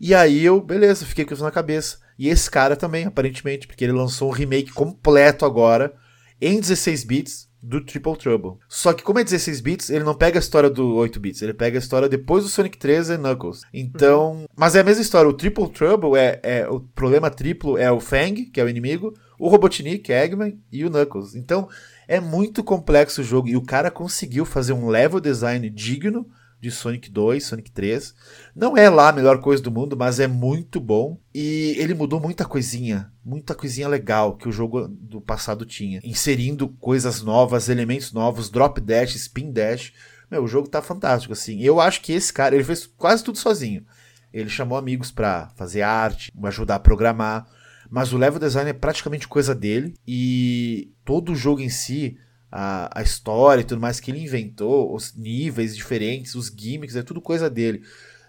E aí eu, beleza, fiquei com isso na cabeça. E esse cara também, aparentemente, porque ele lançou um remake completo agora, em 16 bits, do Triple Trouble. Só que como é 16 bits, ele não pega a história do 8 bits, ele pega a história depois do Sonic 3 e Knuckles. Então, uhum. mas é a mesma história, o Triple Trouble é, é o problema triplo é o Fang, que é o inimigo, o Robotnik, Eggman e o Knuckles. Então, é muito complexo o jogo e o cara conseguiu fazer um level design digno de Sonic 2, Sonic 3. Não é lá a melhor coisa do mundo, mas é muito bom. E ele mudou muita coisinha, muita coisinha legal que o jogo do passado tinha. Inserindo coisas novas, elementos novos, drop dash, spin dash. Meu, o jogo tá fantástico, assim. Eu acho que esse cara, ele fez quase tudo sozinho. Ele chamou amigos para fazer arte, ajudar a programar. Mas o level design é praticamente coisa dele. E todo o jogo em si a, a história e tudo mais que ele inventou, os níveis diferentes, os gimmicks, é tudo coisa dele.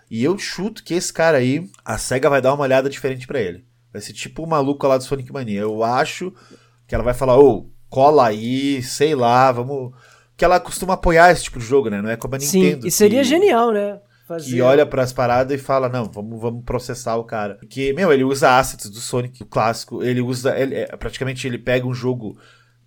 E eu chuto que esse cara aí, a SEGA vai dar uma olhada diferente para ele. Vai ser tipo o maluco lá do Sonic Mania. Eu acho que ela vai falar, ô, oh, cola aí, sei lá, vamos. Que ela costuma apoiar esse tipo de jogo, né? Não é como a Nintendo. Sim, e seria que... genial, né? Fazer... Que olha para as paradas e fala, não, vamos, vamos processar o cara. Porque, meu, ele usa assets do Sonic, o clássico. Ele usa. Ele, é, praticamente ele pega um jogo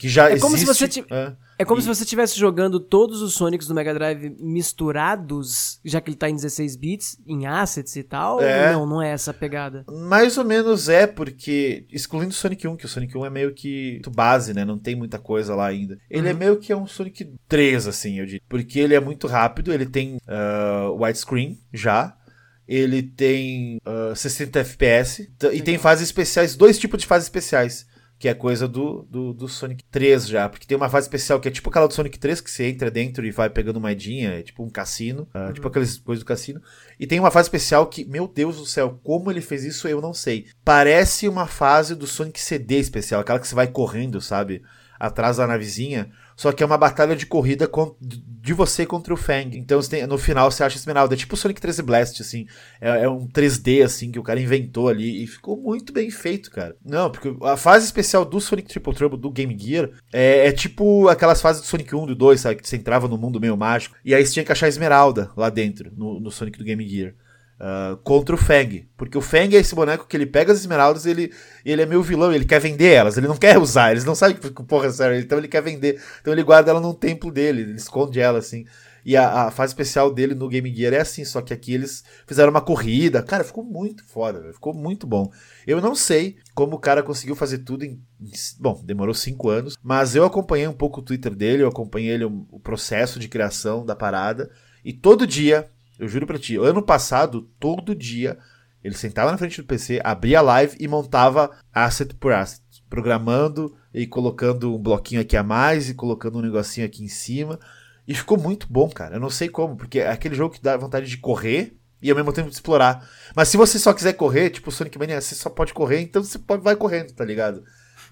que já é como existe. Se você é, é como e... se você estivesse jogando todos os Sonics do Mega Drive misturados, já que ele tá em 16 bits, em assets e tal. É. Não, não é essa pegada. Mais ou menos é, porque, excluindo o Sonic 1, que o Sonic 1 é meio que base, né? Não tem muita coisa lá ainda. Ele é uhum. é meio que é um Sonic 3, assim, eu diria. Porque ele é muito rápido, ele tem uh, widescreen já ele tem uh, 60 FPS e tem fases especiais, dois tipos de fases especiais que é coisa do, do, do, Sonic 3 já. Porque tem uma fase especial que é tipo aquela do Sonic 3, que você entra dentro e vai pegando moedinha, é tipo um cassino, uh, uhum. tipo aquelas coisas do cassino. E tem uma fase especial que, meu Deus do céu, como ele fez isso eu não sei. Parece uma fase do Sonic CD especial, aquela que você vai correndo, sabe? Atrás da navezinha. Só que é uma batalha de corrida de você contra o Fang. Então tem, no final você acha esmeralda. É tipo Sonic 13 Blast, assim. É, é, um 3D, assim, que o cara inventou ali. E ficou muito bem feito, cara. Não, porque a fase especial do Sonic Triple Trouble do Game Gear é, é tipo aquelas fases do Sonic 1 e do 2, sabe? Que você entrava no mundo meio mágico. E aí você tinha que achar esmeralda lá dentro, no, no Sonic do Game Gear. Uh, contra o Fang. Porque o Fang é esse boneco que ele pega as esmeraldas e ele, ele é meio vilão, ele quer vender elas, ele não quer usar, eles não sabem que porra é sério, então ele quer vender. Então ele guarda ela num templo dele, ele esconde ela assim. E a, a, fase especial dele no Game Gear é assim, só que aqui eles fizeram uma corrida. Cara, ficou muito foda, ficou muito bom. Eu não sei como o cara conseguiu fazer tudo em. Bom, demorou cinco anos, mas eu acompanhei um pouco o Twitter dele, eu acompanhei ele, o processo de criação da parada. E todo dia eu juro pra ti, ano passado, todo dia, ele sentava na frente do PC, abria a live e montava asset por asset. Programando e colocando um bloquinho aqui a mais e colocando um negocinho aqui em cima. E ficou muito bom, cara. Eu não sei como, porque é aquele jogo que dá vontade de correr e ao mesmo tempo de explorar. Mas se você só quiser correr, tipo Sonic Mania, você só pode correr, então você pode, vai correndo, tá ligado?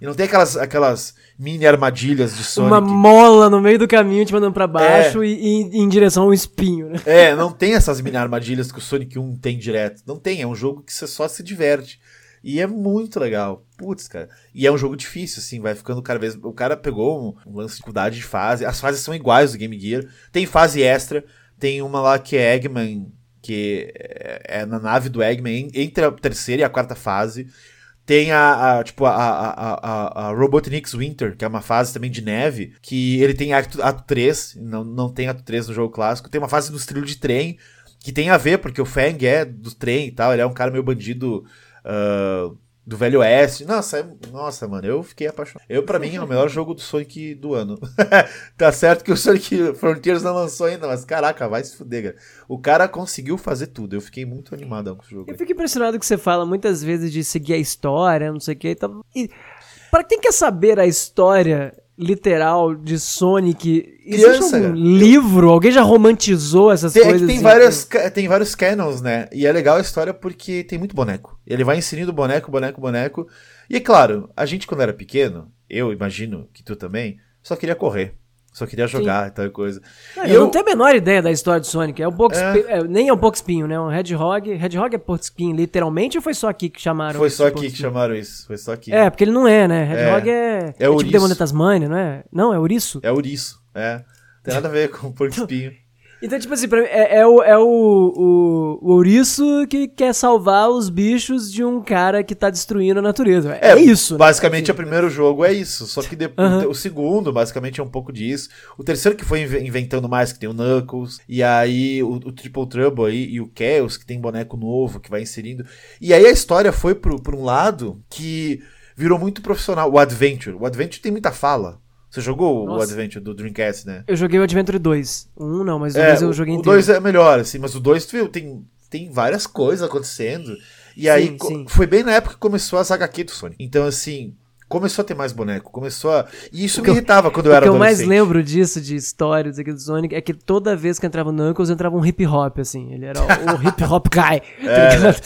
E não tem aquelas, aquelas mini armadilhas de Sonic. Uma mola no meio do caminho te mandando pra baixo é. e, e, em direção ao espinho, né? É, não tem essas mini armadilhas que o Sonic 1 tem direto. Não tem, é um jogo que você só se diverte. E é muito legal. Putz, cara. E é um jogo difícil, assim, vai ficando cada vez. O cara pegou um, um lance de dificuldade de fase. As fases são iguais do Game Gear. Tem fase extra. Tem uma lá que é Eggman, que é, é na nave do Eggman, entre a terceira e a quarta fase. Tem a, a tipo, a, a, a, Robotnik's Winter, que é uma fase também de neve, que ele tem ato, ato 3, não, não tem ato 3 no jogo clássico. Tem uma fase nos trilhos de trem, que tem a ver, porque o Fang é do trem e tal, ele é um cara meio bandido uh, do Velho Oeste. Nossa, é, nossa, mano, eu fiquei apaixonado. Eu, pra mim, é o melhor jogo do Sonic do ano. tá certo que o Sonic Frontiers não lançou ainda, mas caraca, vai se fuder, cara. O cara conseguiu fazer tudo. Eu fiquei muito animado com o jogo. Eu fico impressionado que você fala muitas vezes de seguir a história, não sei o que. Então, e para quem quer saber a história literal de Sonic. Criança, existe um livro? Alguém já romantizou essas tem, coisas? É tem, assim? várias, tem vários canons, né? E é legal a história porque tem muito boneco. Ele vai inserindo boneco, boneco, boneco. E é claro, a gente quando era pequeno, eu imagino que tu também, só queria correr. Só queria jogar e tal coisa. Não, eu, eu, não tenho a menor ideia da história do Sonic. É o Box é... é... nem é o Box Espinho, né? É um Hedgehog. Hedgehog é Porco Espinho, literalmente, ou foi só aqui que chamaram Foi só aqui que chamaram isso. Foi só aqui. É, porque ele não é, né? Hedgehog é. É, é, é tipo Demônio Tasmania, não é? Não, é ouriço. É ouriço, é. Tem nada a ver com o Porco Espinho. Então, tipo assim, mim, é, é, o, é o, o, o ouriço que quer salvar os bichos de um cara que tá destruindo a natureza. É, é isso. Né? Basicamente, né? o primeiro jogo é isso. Só que depois, o segundo, basicamente, é um pouco disso. O terceiro que foi inventando mais, que tem o Knuckles. E aí, o, o Triple Trouble aí, e o Chaos, que tem boneco novo, que vai inserindo. E aí, a história foi pro, pro um lado que virou muito profissional. O Adventure. O Adventure tem muita fala. Você jogou Nossa. o Adventure do Dreamcast, né? Eu joguei o Adventure 2. O 1 não, mas o 2 é, eu joguei inteiro. O 2 é melhor, assim, mas o 2 tem, tem várias coisas acontecendo. E sim, aí sim. foi bem na época que começou as HQ do Sonic. Então, assim, começou a ter mais boneco, começou a... E isso me irritava quando eu era adolescente. O que eu mais lembro disso, de histórias aqui do Sonic, é que toda vez que entrava o Knuckles, entrava um hip hop, assim. Ele era o hip hop guy, tá é, ligado?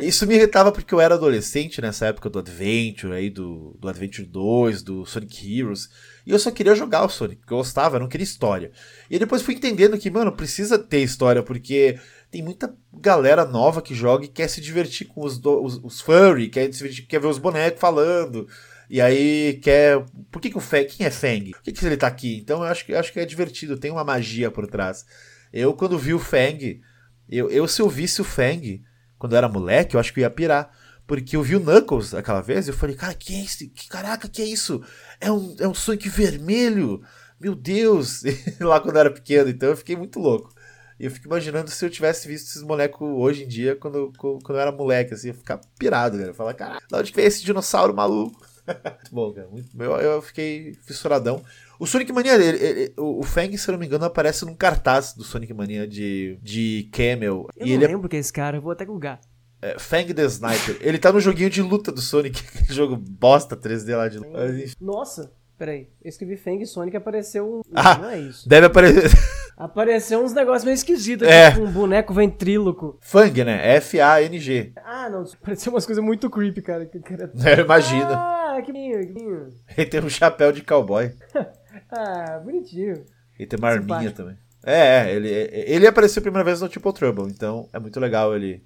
Isso me irritava porque eu era adolescente nessa época do Adventure, aí do, do Adventure 2, do Sonic Heroes. E eu só queria jogar o Sonic, eu gostava, eu não queria história. E depois fui entendendo que, mano, precisa ter história, porque tem muita galera nova que joga e quer se divertir com os, do, os, os furry, quer, divertir, quer ver os bonecos falando. E aí quer. Por que, que o Fang. Quem é Fang? Por que, que ele tá aqui? Então eu acho, eu acho que é divertido, tem uma magia por trás. Eu, quando vi o Fang, eu, eu se eu visse o Fang quando eu era moleque, eu acho que eu ia pirar. Porque eu vi o Knuckles aquela vez e eu falei, cara, que é isso? Que, caraca, que é isso? É um, é um Sonic vermelho? Meu Deus! lá quando eu era pequeno, então eu fiquei muito louco. E eu fico imaginando se eu tivesse visto esses bonecos hoje em dia, quando, quando eu era moleque, assim, eu ia ficar pirado, cara. Falar, cara, de onde veio esse dinossauro maluco? muito bom, cara. Muito, eu, eu fiquei fissuradão. O Sonic Mania, ele, ele, o Fang, se eu não me engano, aparece num cartaz do Sonic Mania de, de Camel. Eu e não ele é lembro que é esse cara, eu vou até googar. É, Fang the Sniper. ele tá no joguinho de luta do Sonic, jogo bosta 3D lá de luta. Nossa, peraí. Eu escrevi Fang Sonic apareceu um. Ah, não é isso. Deve aparecer. Apareceu uns negócios meio esquisitos, é. tipo um boneco ventríloco. Fang, né? F-A-N-G. Ah, não. Pareceu umas coisas muito creepy, cara. Que cara... É, eu imagino. Ah, que lindo, que lindo. Ele tem um chapéu de cowboy. Ah, bonitinho. E tem uma arminha também. É, é, ele, ele apareceu a primeira vez no Triple Trouble, então é muito legal ele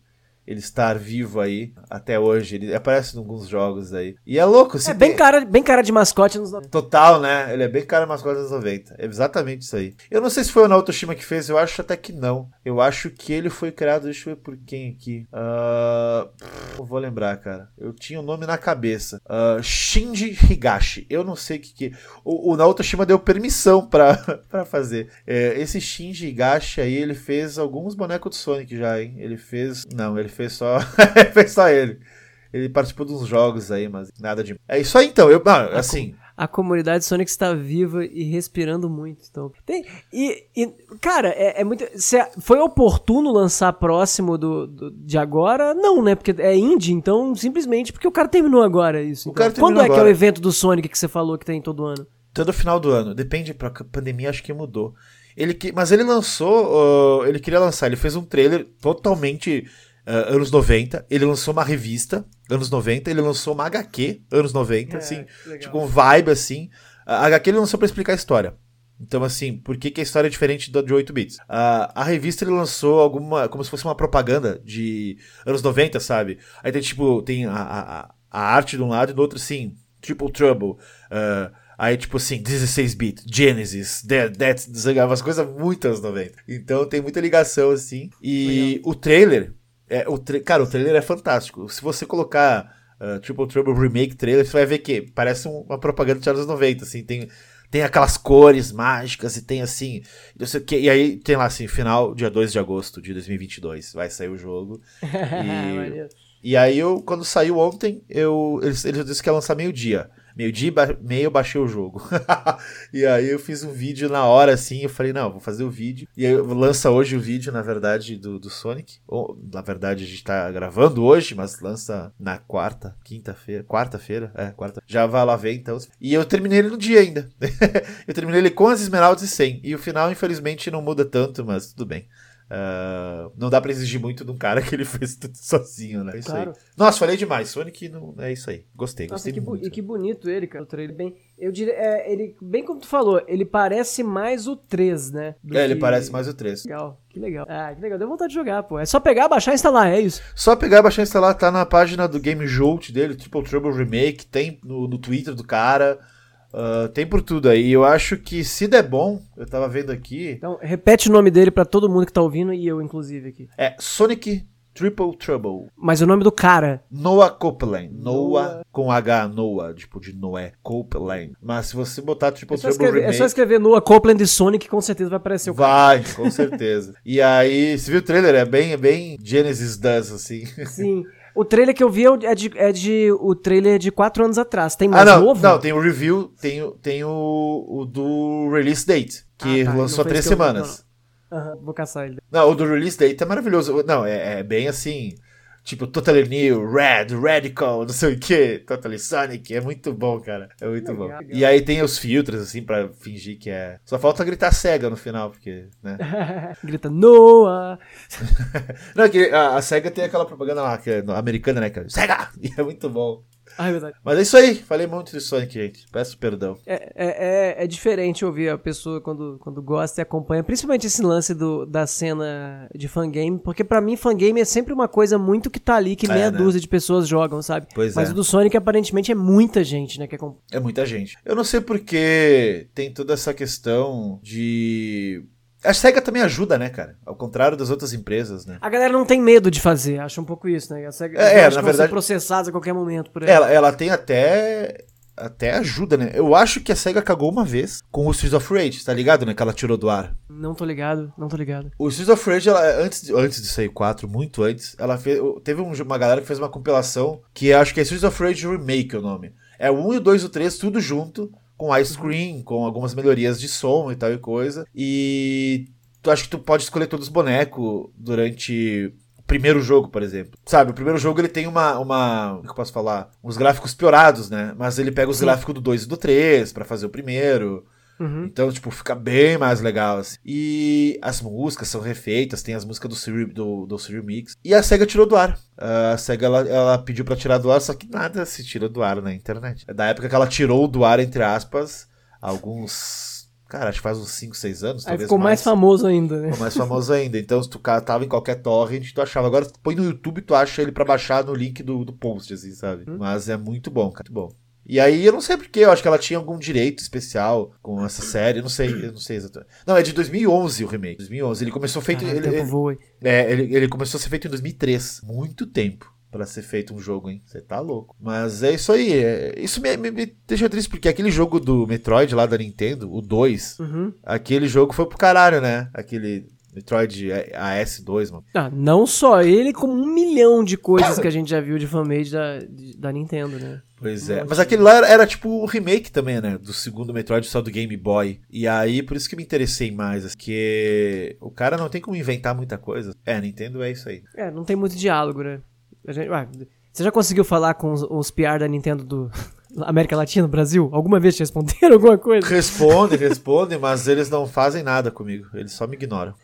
ele estar vivo aí até hoje. Ele aparece em alguns jogos aí. E é louco. É bem, tem... cara, bem cara de mascote nos 90. Total, né? Ele é bem cara de mascote nos 90. É exatamente isso aí. Eu não sei se foi o Naoto Shima que fez, eu acho até que não. Eu acho que ele foi criado, deixa eu ver por quem aqui. Uh... Vou lembrar, cara. Eu tinha o um nome na cabeça. Uh, Shinji Higashi. Eu não sei o que que... O, o Naoto Shima deu permissão pra, pra fazer. É, esse Shinji Higashi aí, ele fez alguns bonecos do Sonic já, hein? Ele fez... Não, ele fez só, fez só ele. Ele participou de uns jogos aí, mas nada de. É isso aí então. Eu, ah, assim. A, comunidade Sonic está viva e respirando muito. Então. Tem, e, e cara, é, é muito. foi oportuno lançar próximo do, do, de agora? Não, né? Porque é indie, então simplesmente porque o cara terminou agora isso. Então. Quando é agora. que é o evento do Sonic que você falou que tem todo ano? Todo final do ano. Depende, pra pandemia acho que mudou. Ele, mas ele lançou. Uh, ele queria lançar, ele fez um trailer totalmente Uh, anos 90, ele lançou uma revista, anos 90, ele lançou uma HQ, anos 90, é, assim, tipo um vibe assim. A HQ ele lançou para explicar a história. Então, assim, por que, que a história é diferente da de 8 bits? Uh, a revista ele lançou alguma. como se fosse uma propaganda de anos 90, sabe? Aí tem, tipo, tem a, a, a arte de um lado e do outro, assim, Triple Trouble. Uh, Aí, tipo assim, 16-bit, Genesis, Dead, Dead, umas coisas muito anos 90. Então tem muita ligação, assim. E Legal. o trailer, é, o cara, o trailer é fantástico. Se você colocar uh, Triple Trouble Remake trailer, você vai ver que parece uma propaganda de anos 90, assim, tem, tem aquelas cores mágicas e tem assim, que, e aí tem lá assim, final dia 2 de agosto de 2022, vai sair o jogo. e E aí, eu, quando saiu ontem, eu, eles, eles disseram que ia lançar meio-dia. Meio-dia e meio eu baixei o jogo. e aí eu fiz um vídeo na hora, assim, eu falei, não, vou fazer o vídeo. E aí lança hoje o vídeo, na verdade, do, do Sonic. Ou, na verdade, a gente tá gravando hoje, mas lança na quarta, quinta-feira, quarta-feira, é, quarta. Já vai lá ver, então. E eu terminei ele no dia ainda. eu terminei ele com as esmeraldas e 100. E o final, infelizmente, não muda tanto, mas tudo bem. Uh, não dá pra exigir muito de um cara que ele fez tudo sozinho, né? É isso claro. aí. Nossa, falei demais. Sonic não, é isso aí. Gostei, Nossa, gostei que muito. E que bonito ele, cara. O trailer bem. Eu diria, é, ele, bem como tu falou, ele parece mais o 3, né? É, que... ele parece mais o 3. Legal, que legal. Ah, que legal. Deu vontade de jogar, pô. É só pegar, baixar e instalar, é isso. Só pegar, baixar e instalar. Tá na página do Game Jolt dele, Triple Trouble Remake. Tem no, no Twitter do cara. Uh, tem por tudo aí. Eu acho que se der bom, eu tava vendo aqui. Então, repete o nome dele para todo mundo que tá ouvindo e eu, inclusive, aqui. É Sonic Triple Trouble. Mas o nome do cara? Noah Copeland. Noah, Noah com H, Noah, tipo de Noé. Copeland. Mas se você botar Triple é Trouble escrever, Remake... É só escrever Noah Copeland e Sonic com certeza vai aparecer o Vai, com certeza. e aí, você viu o trailer? É bem, é bem Genesis does, assim. Sim. O trailer que eu vi é de, é de o trailer de quatro anos atrás. Tem mais ah, não, novo? Não, tem o review, tem, tem o, o do release date, que ah, tá, lançou há três semanas. Uhum, vou caçar ele. Não, o do release date é maravilhoso. Não, é, é bem assim. Tipo, Totally New, Red, Radical, não sei o que, Totally Sonic, é muito bom, cara. É muito legal, bom. Legal. E aí tem os filtros, assim, pra fingir que é. Só falta gritar cega no final, porque, né? Grita Noah! não, é que a, a SEGA tem aquela propaganda lá, que é americana, né, cara? SEGA! E é muito bom. Ah, é verdade. Mas é isso aí. Falei muito de Sonic, gente. Peço perdão. É, é, é, é, diferente ouvir a pessoa quando, quando gosta e acompanha, principalmente esse lance do, da cena de fangame, porque para mim fangame é sempre uma coisa muito que tá ali, que meia é, né? dúzia de pessoas jogam, sabe? Pois Mas é. o do Sonic aparentemente é muita gente, né? Que é, é muita gente. Eu não sei porque tem toda essa questão de a SEGA também ajuda, né, cara? Ao contrário das outras empresas, né? A galera não tem medo de fazer, acho um pouco isso, né? A SEGA é, é na verdade, ser processados a qualquer momento por ela. ela. Ela tem até até ajuda, né? Eu acho que a SEGA cagou uma vez com o Streets of Rage, tá ligado, né? Que ela tirou do ar. Não tô ligado, não tô ligado. O Streets of Rage, ela, antes, de, antes de sair 4, muito antes, ela fez, teve um, uma galera que fez uma compilação que acho que é Streets of Rage Remake o nome. É o 1 e o 2 e o 3, tudo junto, com ice cream, com algumas melhorias de som e tal e coisa. E tu acha que tu pode escolher todos os bonecos durante o primeiro jogo, por exemplo. Sabe, o primeiro jogo ele tem uma. uma como que eu posso falar? Uns gráficos piorados, né? Mas ele pega os Sim. gráficos do 2 e do 3 para fazer o primeiro. Uhum. Então, tipo, fica bem mais legal. Assim. E as músicas são refeitas, tem as músicas do Siri, do, do Siri Mix. E a SEGA tirou do ar. A SEGA ela, ela pediu para tirar do ar, só que nada se tira do ar na internet. É da época que ela tirou do ar, entre aspas, alguns Cara, acho que faz uns 5, 6 anos. Aí ficou mais. mais famoso ainda, né? Ficou mais famoso ainda. Então, se tu tava em qualquer torrent, tu achava. Agora, põe no YouTube, tu acha ele pra baixar no link do, do post, assim, sabe? Hum. Mas é muito bom, cara. Muito bom. E aí, eu não sei porquê, eu acho que ela tinha algum direito especial com essa série, eu não sei, eu não sei exatamente. Não, é de 2011 o remake, 2011. Ele começou feito... Ah, ele, ele, voa. É, ele, ele começou a ser feito em 2003, muito tempo para ser feito um jogo, hein? Você tá louco. Mas é isso aí. É... Isso me, me, me, deixa triste, porque aquele jogo do Metroid lá da Nintendo, o 2, uhum. aquele jogo foi pro caralho, né? Aquele Metroid AS2, mano. Ah, não só ele, como um milhão de coisas que a gente já viu de fanmade da, da Nintendo, né? Pois é. Mas aquele lá era, era, tipo o remake também, né? Do segundo Metroid, só do Game Boy. E aí, por isso que me interessei mais. Porque o cara não tem como inventar muita coisa. É, Nintendo é isso aí. É, não tem muito diálogo, né? Gente, ué, você já conseguiu falar com os, os PR da Nintendo do América Latina, Brasil? Alguma vez te responderam alguma coisa? Responde, responde, mas eles não fazem nada comigo. Eles só me ignoram.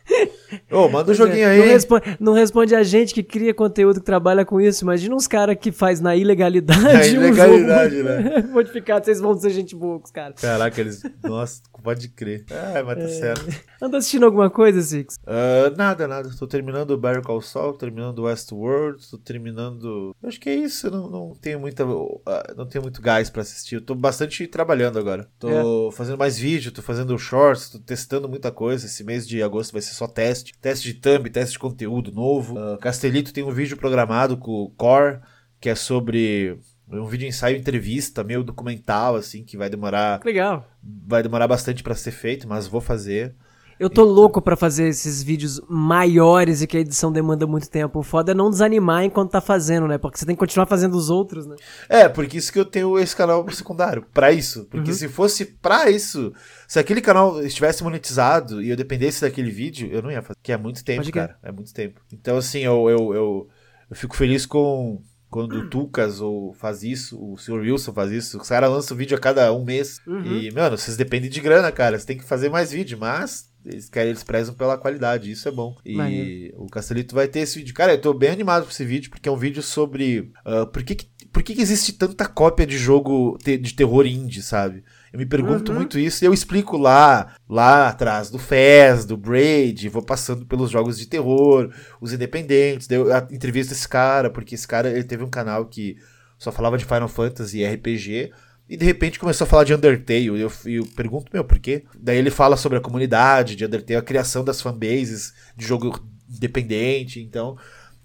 Ô, oh, manda um joguinho é, aí. Não responde, não responde, a gente que cria conteúdo, que trabalha com isso. Imagina uns caras que faz na ilegalidade. Na ilegalidade, um né? modificado, vocês vão ser gente boa com os caras. Caraca, eles. Nossa, pode crer. Ah, mas tá é... certo. Anda assistindo alguma coisa, Six? Uh, nada, nada. Tô terminando o Barry Call Saul, terminando o Westworld, tô terminando. Eu acho que é isso. Eu não, não tenho muita. Uh, não tenho muito gás pra assistir. Eu tô bastante trabalhando agora. Tô é. fazendo mais vídeo, tô fazendo shorts, tô testando muita coisa. Esse mês de agosto vai ser só teste. Teste de thumb, teste de conteúdo novo. Uh, Castelito tem um vídeo programado com o Core, que é sobre um vídeo ensaio entrevista, meio documental, assim, que vai demorar. Legal. Vai demorar bastante para ser feito, mas vou fazer. Eu tô louco pra fazer esses vídeos maiores e que a edição demanda muito tempo. O foda é não desanimar enquanto tá fazendo, né? Porque você tem que continuar fazendo os outros, né? É, porque isso que eu tenho esse canal secundário, pra isso. Porque Uhum. se fosse pra isso, se aquele canal estivesse monetizado e eu dependesse daquele vídeo, eu não ia fazer. Que é muito tempo, cara. É muito tempo. Então, assim, eu, eu, eu, eu fico feliz com. Quando o Tucas ou faz isso, o Sr. Wilson faz isso, os caras lançam vídeo a cada um mês. Uhum. E, mano, vocês dependem de grana, cara. Você tem que fazer mais vídeo, mas eles querem, eles prezam pela qualidade, isso é bom. E Maneiro. o Castelito vai ter esse vídeo. Cara, eu tô bem animado por esse vídeo, porque é um vídeo sobre ah, por, que, que- por que, que existe tanta cópia de jogo te- de terror indie, sabe? Eu me pergunto Uhum. muito isso e eu explico lá, lá atrás do Fez, do Braid, vou passando pelos jogos de terror, os independentes, eu a- entrevisto esse cara, porque esse cara ele teve um canal que só falava de Final Fantasy e RPG, e de repente começou a falar de Undertale. E eu, eu pergunto, meu, por quê? Daí ele fala sobre a comunidade de Undertale, a criação das fanbases de jogo independente. Então,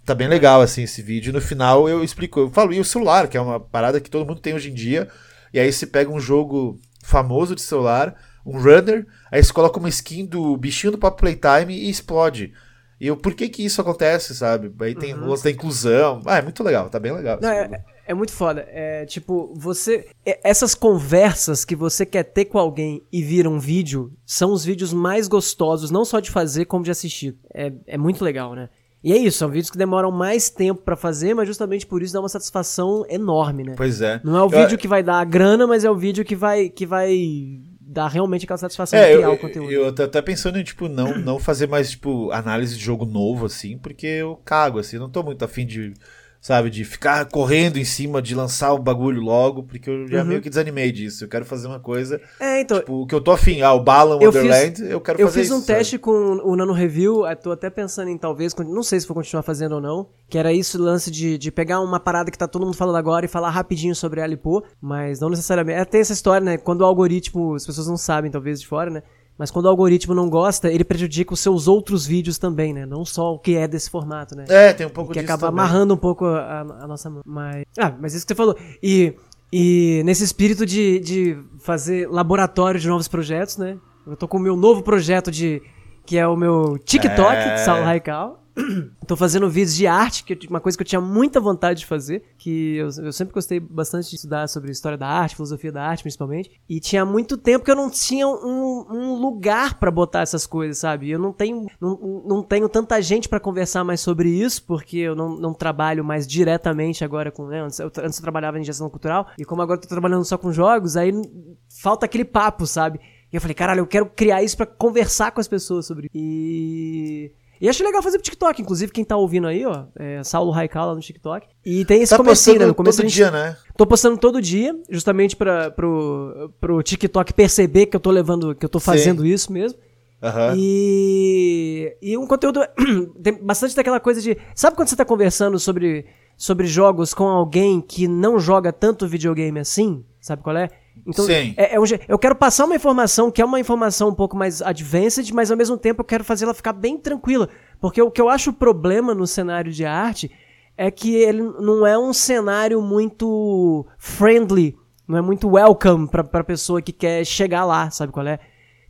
tá bem legal assim esse vídeo. No final eu explico, eu falo, e o celular, que é uma parada que todo mundo tem hoje em dia. E aí você pega um jogo famoso de celular, um runner, aí você coloca uma skin do bichinho do Pop Playtime e explode. E eu, por que que isso acontece, sabe? Aí tem Uhum. da inclusão. Ah, é muito legal, tá bem legal. Não, é, é muito foda. É tipo, você. é- Essas conversas que você quer ter com alguém e vira um vídeo são os vídeos mais gostosos, não só de fazer, como de assistir. É, é muito legal, né? E é isso, são vídeos que demoram mais tempo pra fazer, mas justamente por isso dá uma satisfação enorme, né? Pois é. Não é o Eu- vídeo que vai dar a grana, mas é o vídeo que vai, que vai dar realmente aquela satisfação É, de criar eu, o conteúdo. eu tô até pensando em, tipo, não, não fazer mais, tipo, análise de jogo novo, assim, porque eu cago, assim, não tô muito afim de, sabe, de ficar correndo em cima de lançar o bagulho logo, porque eu já Uhum. meio que desanimei disso. Eu quero fazer uma coisa, É, então, tipo, o que eu tô afim, ah, o Balan Eu fiz- Wonderland, eu quero Eu fazer fiz isso. um sabe? teste com o Nano Review, eu tô até pensando em talvez, não sei se vou continuar fazendo ou não, que era isso, o lance de, de pegar uma parada que tá todo mundo falando agora e falar rapidinho sobre ela e pôr, mas não necessariamente. É, tem essa história, né? Quando o algoritmo, as pessoas não sabem talvez de fora, né? Mas quando o algoritmo não gosta, ele prejudica os seus outros vídeos também, né? Não só o que é desse formato, né? É, tem um pouco que disso acaba também. amarrando um pouco a, a nossa mão. Mas. Ah, mas isso que você falou. E, e nesse espírito de, de fazer laboratório de novos projetos, né? Eu tô com o meu novo projeto de. que é o meu TikTok, É. de Saulo Raical. Tô fazendo vídeos de arte, que uma coisa que eu tinha muita vontade de fazer, que eu, eu sempre gostei bastante de estudar sobre história da arte, filosofia da arte, principalmente. E tinha muito tempo que eu não tinha um, um lugar pra botar essas coisas, sabe? Eu não tenho, não, não tenho tanta gente pra conversar mais sobre isso, porque eu não, não trabalho mais diretamente agora com. Né? Antes, eu, antes eu trabalhava em gestão cultural, e como agora eu tô trabalhando só com jogos, aí falta aquele papo, sabe? E eu falei, caralho, eu quero criar isso pra conversar com as pessoas sobre. E. E acho legal fazer pro TikTok, inclusive quem tá ouvindo aí, ó, é Saulo Raical lá no TikTok. E tem esse Tá comecinho, né? No começo todo gente- dia, né? Tô postando todo dia, justamente pra, pro, pro TikTok perceber que eu tô levando, que eu tô Sim. fazendo isso mesmo. Aham. E, e um conteúdo. tem bastante daquela coisa de. Sabe quando você tá conversando sobre, sobre jogos com alguém que não joga tanto videogame assim? Sabe qual é? Então, é- é um eu quero passar uma informação que é uma informação um pouco mais advanced, mas ao mesmo tempo eu quero fazer ela ficar bem tranquila. Porque o que eu acho problema no cenário de arte é que ele não é um cenário muito friendly, não é muito welcome pra, pra pessoa que quer chegar lá, sabe qual é?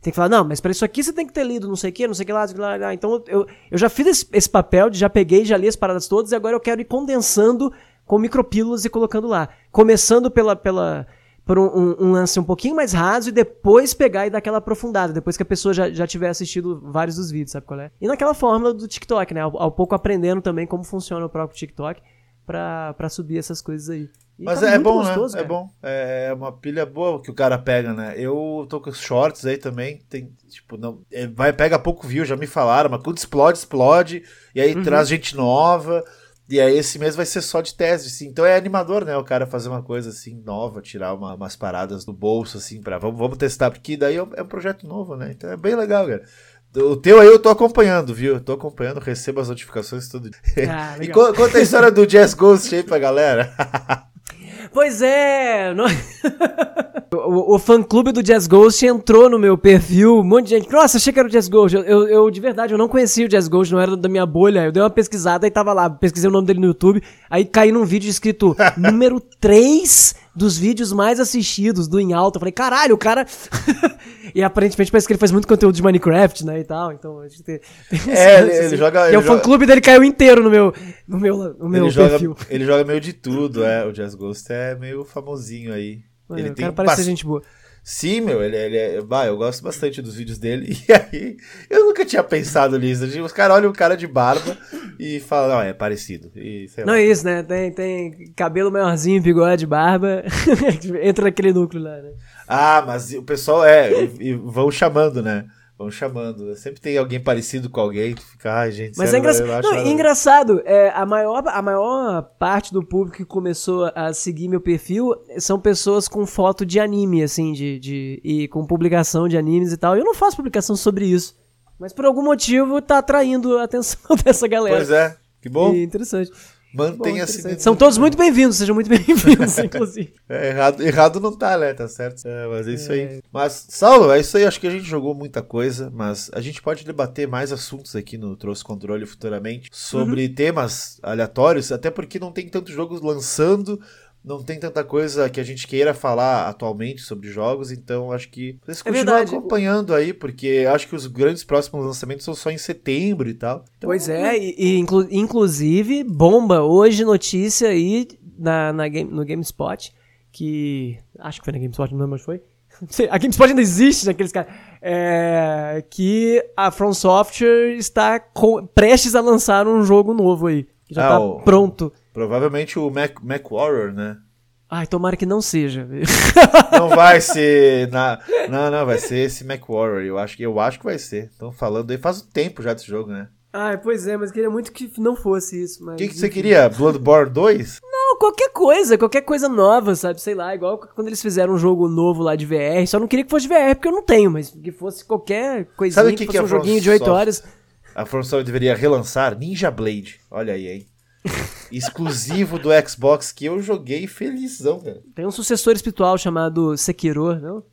Tem que falar, não, mas pra isso aqui você tem que ter lido não sei o que, não sei o que lá, não sei o que lá. lá. Então eu, eu já fiz esse, esse papel, já peguei, já li as paradas todas, e agora eu quero ir condensando com micropílulas e colocando lá. Começando pela, pela, por um, um- lance um pouquinho mais raso e depois pegar e dar aquela aprofundada, depois que a pessoa já, já tiver assistido vários dos vídeos, sabe qual é? E naquela fórmula do TikTok, né? Ao, ao pouco aprendendo também como funciona o próprio TikTok pra subir essas coisas aí. E Mas tá é bom, gostoso, né? É bom. É uma pilha boa que o cara pega, né? Eu tô com shorts aí também. Tem, tipo, não. é, vai, pega pouco view, já me falaram, mas quando explode, explode. E aí Uhum. traz gente nova. E aí esse mês vai ser só de teste, assim. Então é animador, né? O cara fazer uma coisa assim nova, tirar uma- umas paradas do bolso, assim, pra vamos, vamos testar, porque daí é um, é projeto novo, né? Então é bem legal, cara. O teu aí eu tô acompanhando, viu? Eu tô acompanhando, recebo as notificações todo dia. Ah, e conta a história do Jazz Ghost aí pra galera. Pois é! O, o fã-clube do Jazz Ghost entrou no meu perfil, um monte de gente. Nossa, achei que era o Jazz Ghost. Eu, eu, eu, de verdade, eu não conhecia o Jazz Ghost, não era da minha bolha. Eu dei uma pesquisada e tava lá, pesquisei o nome dele no YouTube. Aí caí num vídeo escrito número 3 dos vídeos mais assistidos do Em Alta. Eu falei, caralho, o cara. e aparentemente parece que ele faz muito conteúdo de Minecraft, né? E tal. Então a gente tem. tem é, ele, assim. ele, joga. E o fã-clube dele caiu inteiro no meu, no meu, no meu ele perfil. Joga, ele joga meio de tudo, é. O Jazz Ghost é meio famosinho aí. Mano, ele tem cara parece ser gente boa. Sim, meu, ele, ele é. Bah, eu gosto bastante dos vídeos dele. E aí, eu nunca tinha pensado nisso. Os caras olham o cara de barba e falam, não, é parecido. E, não lá. é isso, né? Tem, tem cabelo maiorzinho, bigode, barba. Entra naquele núcleo lá, né? Ah, mas o pessoal é. E, e vão chamando, né? Vão chamando. Sempre tem alguém parecido com alguém. Tu fica, ai, gente. Mas é engraçado. Não, engraçado. É, a, maior, a maior parte do público que começou a seguir meu perfil são pessoas com foto de anime, assim, de, de, e com publicação de animes e tal. Eu não faço publicação sobre isso. Mas por algum motivo tá atraindo a atenção dessa galera. Pois é, que bom. E interessante. Mantenha-se. São todos muito bem-vindos, sejam muito bem-vindos, inclusive. É, errado, errado não tá, né? Tá certo. É, mas é isso é. aí. Mas, Saulo, é isso aí. Acho que a gente jogou muita coisa, mas a gente pode debater mais assuntos aqui no Trouxe Controle futuramente sobre uhum. temas aleatórios, até porque não tem tantos jogos lançando não tem tanta coisa que a gente queira falar atualmente sobre jogos, então acho que vocês é continuam verdade. acompanhando aí, porque acho que os grandes próximos lançamentos são só em setembro e tal. Então, pois é, e, e inclu inclusive, bomba, hoje notícia aí na, na game, no GameSpot, que. Acho que foi na GameSpot, não lembro, mas foi. A GameSpot ainda existe naqueles caras. É, que a From Software está prestes a lançar um jogo novo aí. Que já ah, tá o... pronto. Provavelmente o Mac, Mac Warrior, né? Ai, tomara que não seja. não vai ser. Na... Não, não, vai ser esse Mac Warrior. Eu acho, eu acho que vai ser. Estão falando aí faz um tempo já desse jogo, né? Ah, pois é, mas queria muito que não fosse isso. O que, que você queria? Bloodborne 2? Não, qualquer coisa, qualquer coisa nova, sabe? Sei lá, igual quando eles fizeram um jogo novo lá de VR. Só não queria que fosse de VR, porque eu não tenho, mas que fosse qualquer coisinha, sabe que, que, que fosse um joguinho de 8 horas. A From deveria relançar Ninja Blade. Olha aí, hein? Exclusivo do Xbox que eu joguei felizão, cara. Tem um sucessor espiritual chamado Sekiro, não?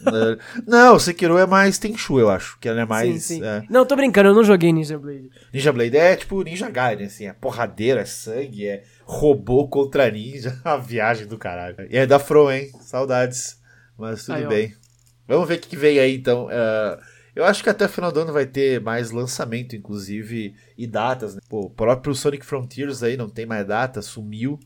não, Sekiro é mais Tenchu, eu acho. Que ela é mais. Sim, sim. É... Não, tô brincando, eu não joguei Ninja Blade. Ninja Blade é tipo Ninja Gaiden, assim, é porradeira, é sangue, é robô contra ninja. A viagem do caralho. E é da From, hein? Saudades. Mas tudo aí, bem. Vamos ver o que vem aí então. Uh, eu acho que até o final do ano vai ter mais lançamento, inclusive, e datas. Né? Pô, o próprio Sonic Frontiers aí não tem mais data, sumiu.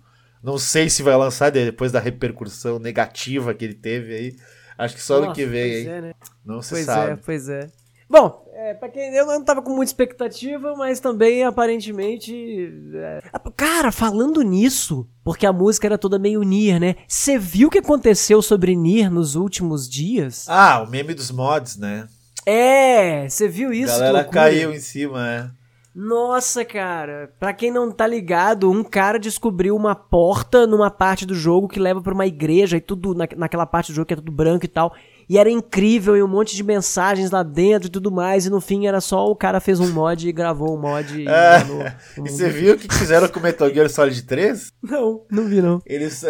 Não sei se vai lançar depois da repercussão negativa que ele teve aí. Acho que só Nossa, ano que vem, hein? É, né? Não se pois sabe. é, pois é. Bom, é, pra quem eu não tava com muita expectativa, mas também aparentemente. É... Cara, falando nisso, porque a música era toda meio Nier, né? Você viu o que aconteceu sobre Nier nos últimos dias? Ah, o meme dos mods, né? É, você viu isso? A galera caiu em cima, é. Nossa, cara, pra quem não tá ligado, um cara descobriu uma porta numa parte do jogo que leva para uma igreja e tudo na, naquela parte do jogo que é tudo branco e tal. E era incrível, e um monte de mensagens lá dentro e tudo mais. E no fim era só o cara fez um mod e gravou um mod. E, é. e você viu o que fizeram com o Metal Gear Solid 3? Não, não vi não. Eles.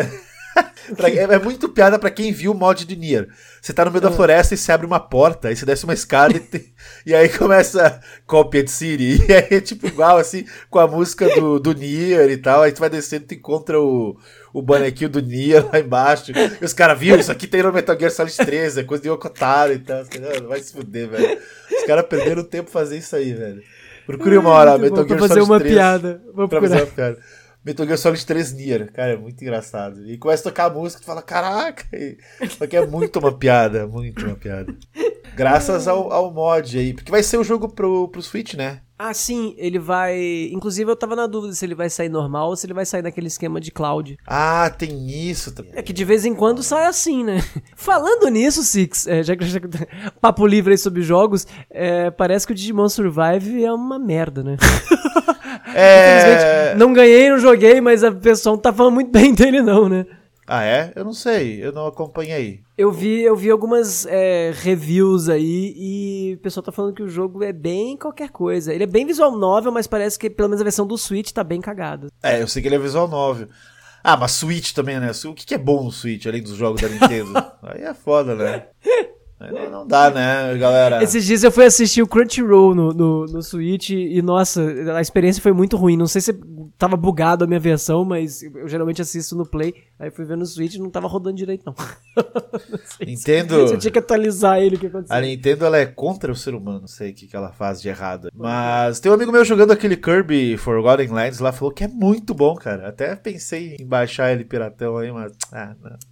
é muito piada para quem viu o mod de Nier. Você tá no meio da é. floresta e você abre uma porta, aí você desce uma escada e, tem, e aí começa Copied City. E aí é tipo igual assim, com a música do, do Nier e tal. Aí tu vai descendo e encontra o, o bonequinho do Nier lá embaixo. E os caras, viu? Isso aqui tem no Metal Gear Solid 13, é coisa de Okotaro e tal. Não, vai se fuder, velho. Os caras perderam tempo fazer isso aí, velho. Procure uma hora, Metal Gear Solid 13. Vou fazer uma piada. Vou pra fazer uma piada. Metal Gear Solid 3 Nier. Cara, é muito engraçado. E começa a tocar a música e tu fala, caraca! Só que é muito uma piada, muito uma piada. Graças ao, ao mod aí. Porque vai ser o jogo pro, pro Switch, né? Ah, sim, ele vai. Inclusive, eu tava na dúvida se ele vai sair normal ou se ele vai sair naquele esquema de cloud. Ah, tem isso também. É que de vez em quando sai assim, né? Falando nisso, Six, é, já que já, papo livre aí sobre jogos, é, parece que o Digimon Survive é uma merda, né? É... não ganhei, não joguei, mas a pessoa não tá falando muito bem dele, não, né? Ah, é? Eu não sei, eu não acompanhei. Eu vi, eu vi algumas é, reviews aí e o pessoal tá falando que o jogo é bem qualquer coisa. Ele é bem visual novel, mas parece que pelo menos a versão do Switch tá bem cagada. É, eu sei que ele é visual novel. Ah, mas Switch também, né? O que que é bom no Switch, além dos jogos da Nintendo? Aí é foda, né? Não, não dá, né, galera? Esses dias eu fui assistir o Crunchyroll no, no, no Switch e, nossa, a experiência foi muito ruim. Não sei se tava bugado a minha versão, mas eu geralmente assisto no Play. Aí fui ver no Switch e não tava rodando direito, não. não Nintendo. Você tinha que atualizar ele, o que aconteceu. A Nintendo ela é contra o ser humano, não sei o que, que ela faz de errado. Mas tem um amigo meu jogando aquele Kirby Forgotten Lands lá, falou que é muito bom, cara. Até pensei em baixar ele piratão aí, mas. Ah, não.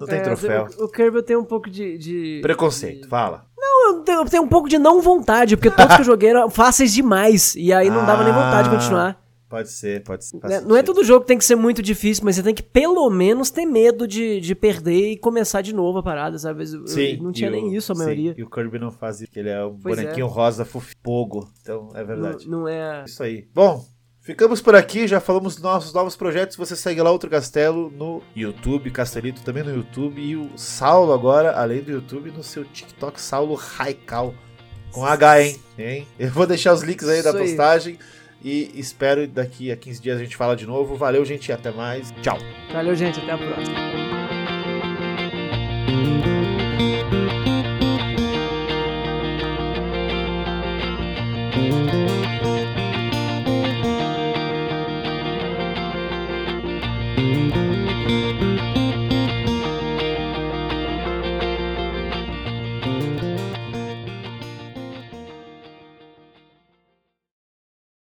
Não tem É, troféu. O, o Kirby tem um pouco de. de- Preconceito, fala. Não, eu tenho, eu tenho um pouco de não vontade, porque todos que eu joguei eram fáceis demais. E aí não dava nem vontade de Ah, continuar. Pode ser, pode ser. faz Né? Não é todo jogo que tem que ser muito difícil, mas você tem que pelo menos ter medo de, de perder e começar de novo a parada, sabe? Eu- eu- Sim, não tinha nem o- isso a sim, maioria. E o Kirby não faz isso, porque ele é um Pois é. bonequinho rosa fogo. Então é verdade. Não, não é. Isso aí. Bom, ficamos por aqui, já falamos dos nossos novos projetos. Você segue lá Outro Castelo no YouTube, Castelito também no YouTube. E o Saulo agora, além do YouTube, no seu TikTok, Saulo Raikal. Com H, hein? hein? Eu vou deixar os links aí da Isso aí. postagem. E espero daqui a 15 dias a gente fala de novo. Valeu, gente, e até mais. Tchau. Valeu, gente. Até a próxima.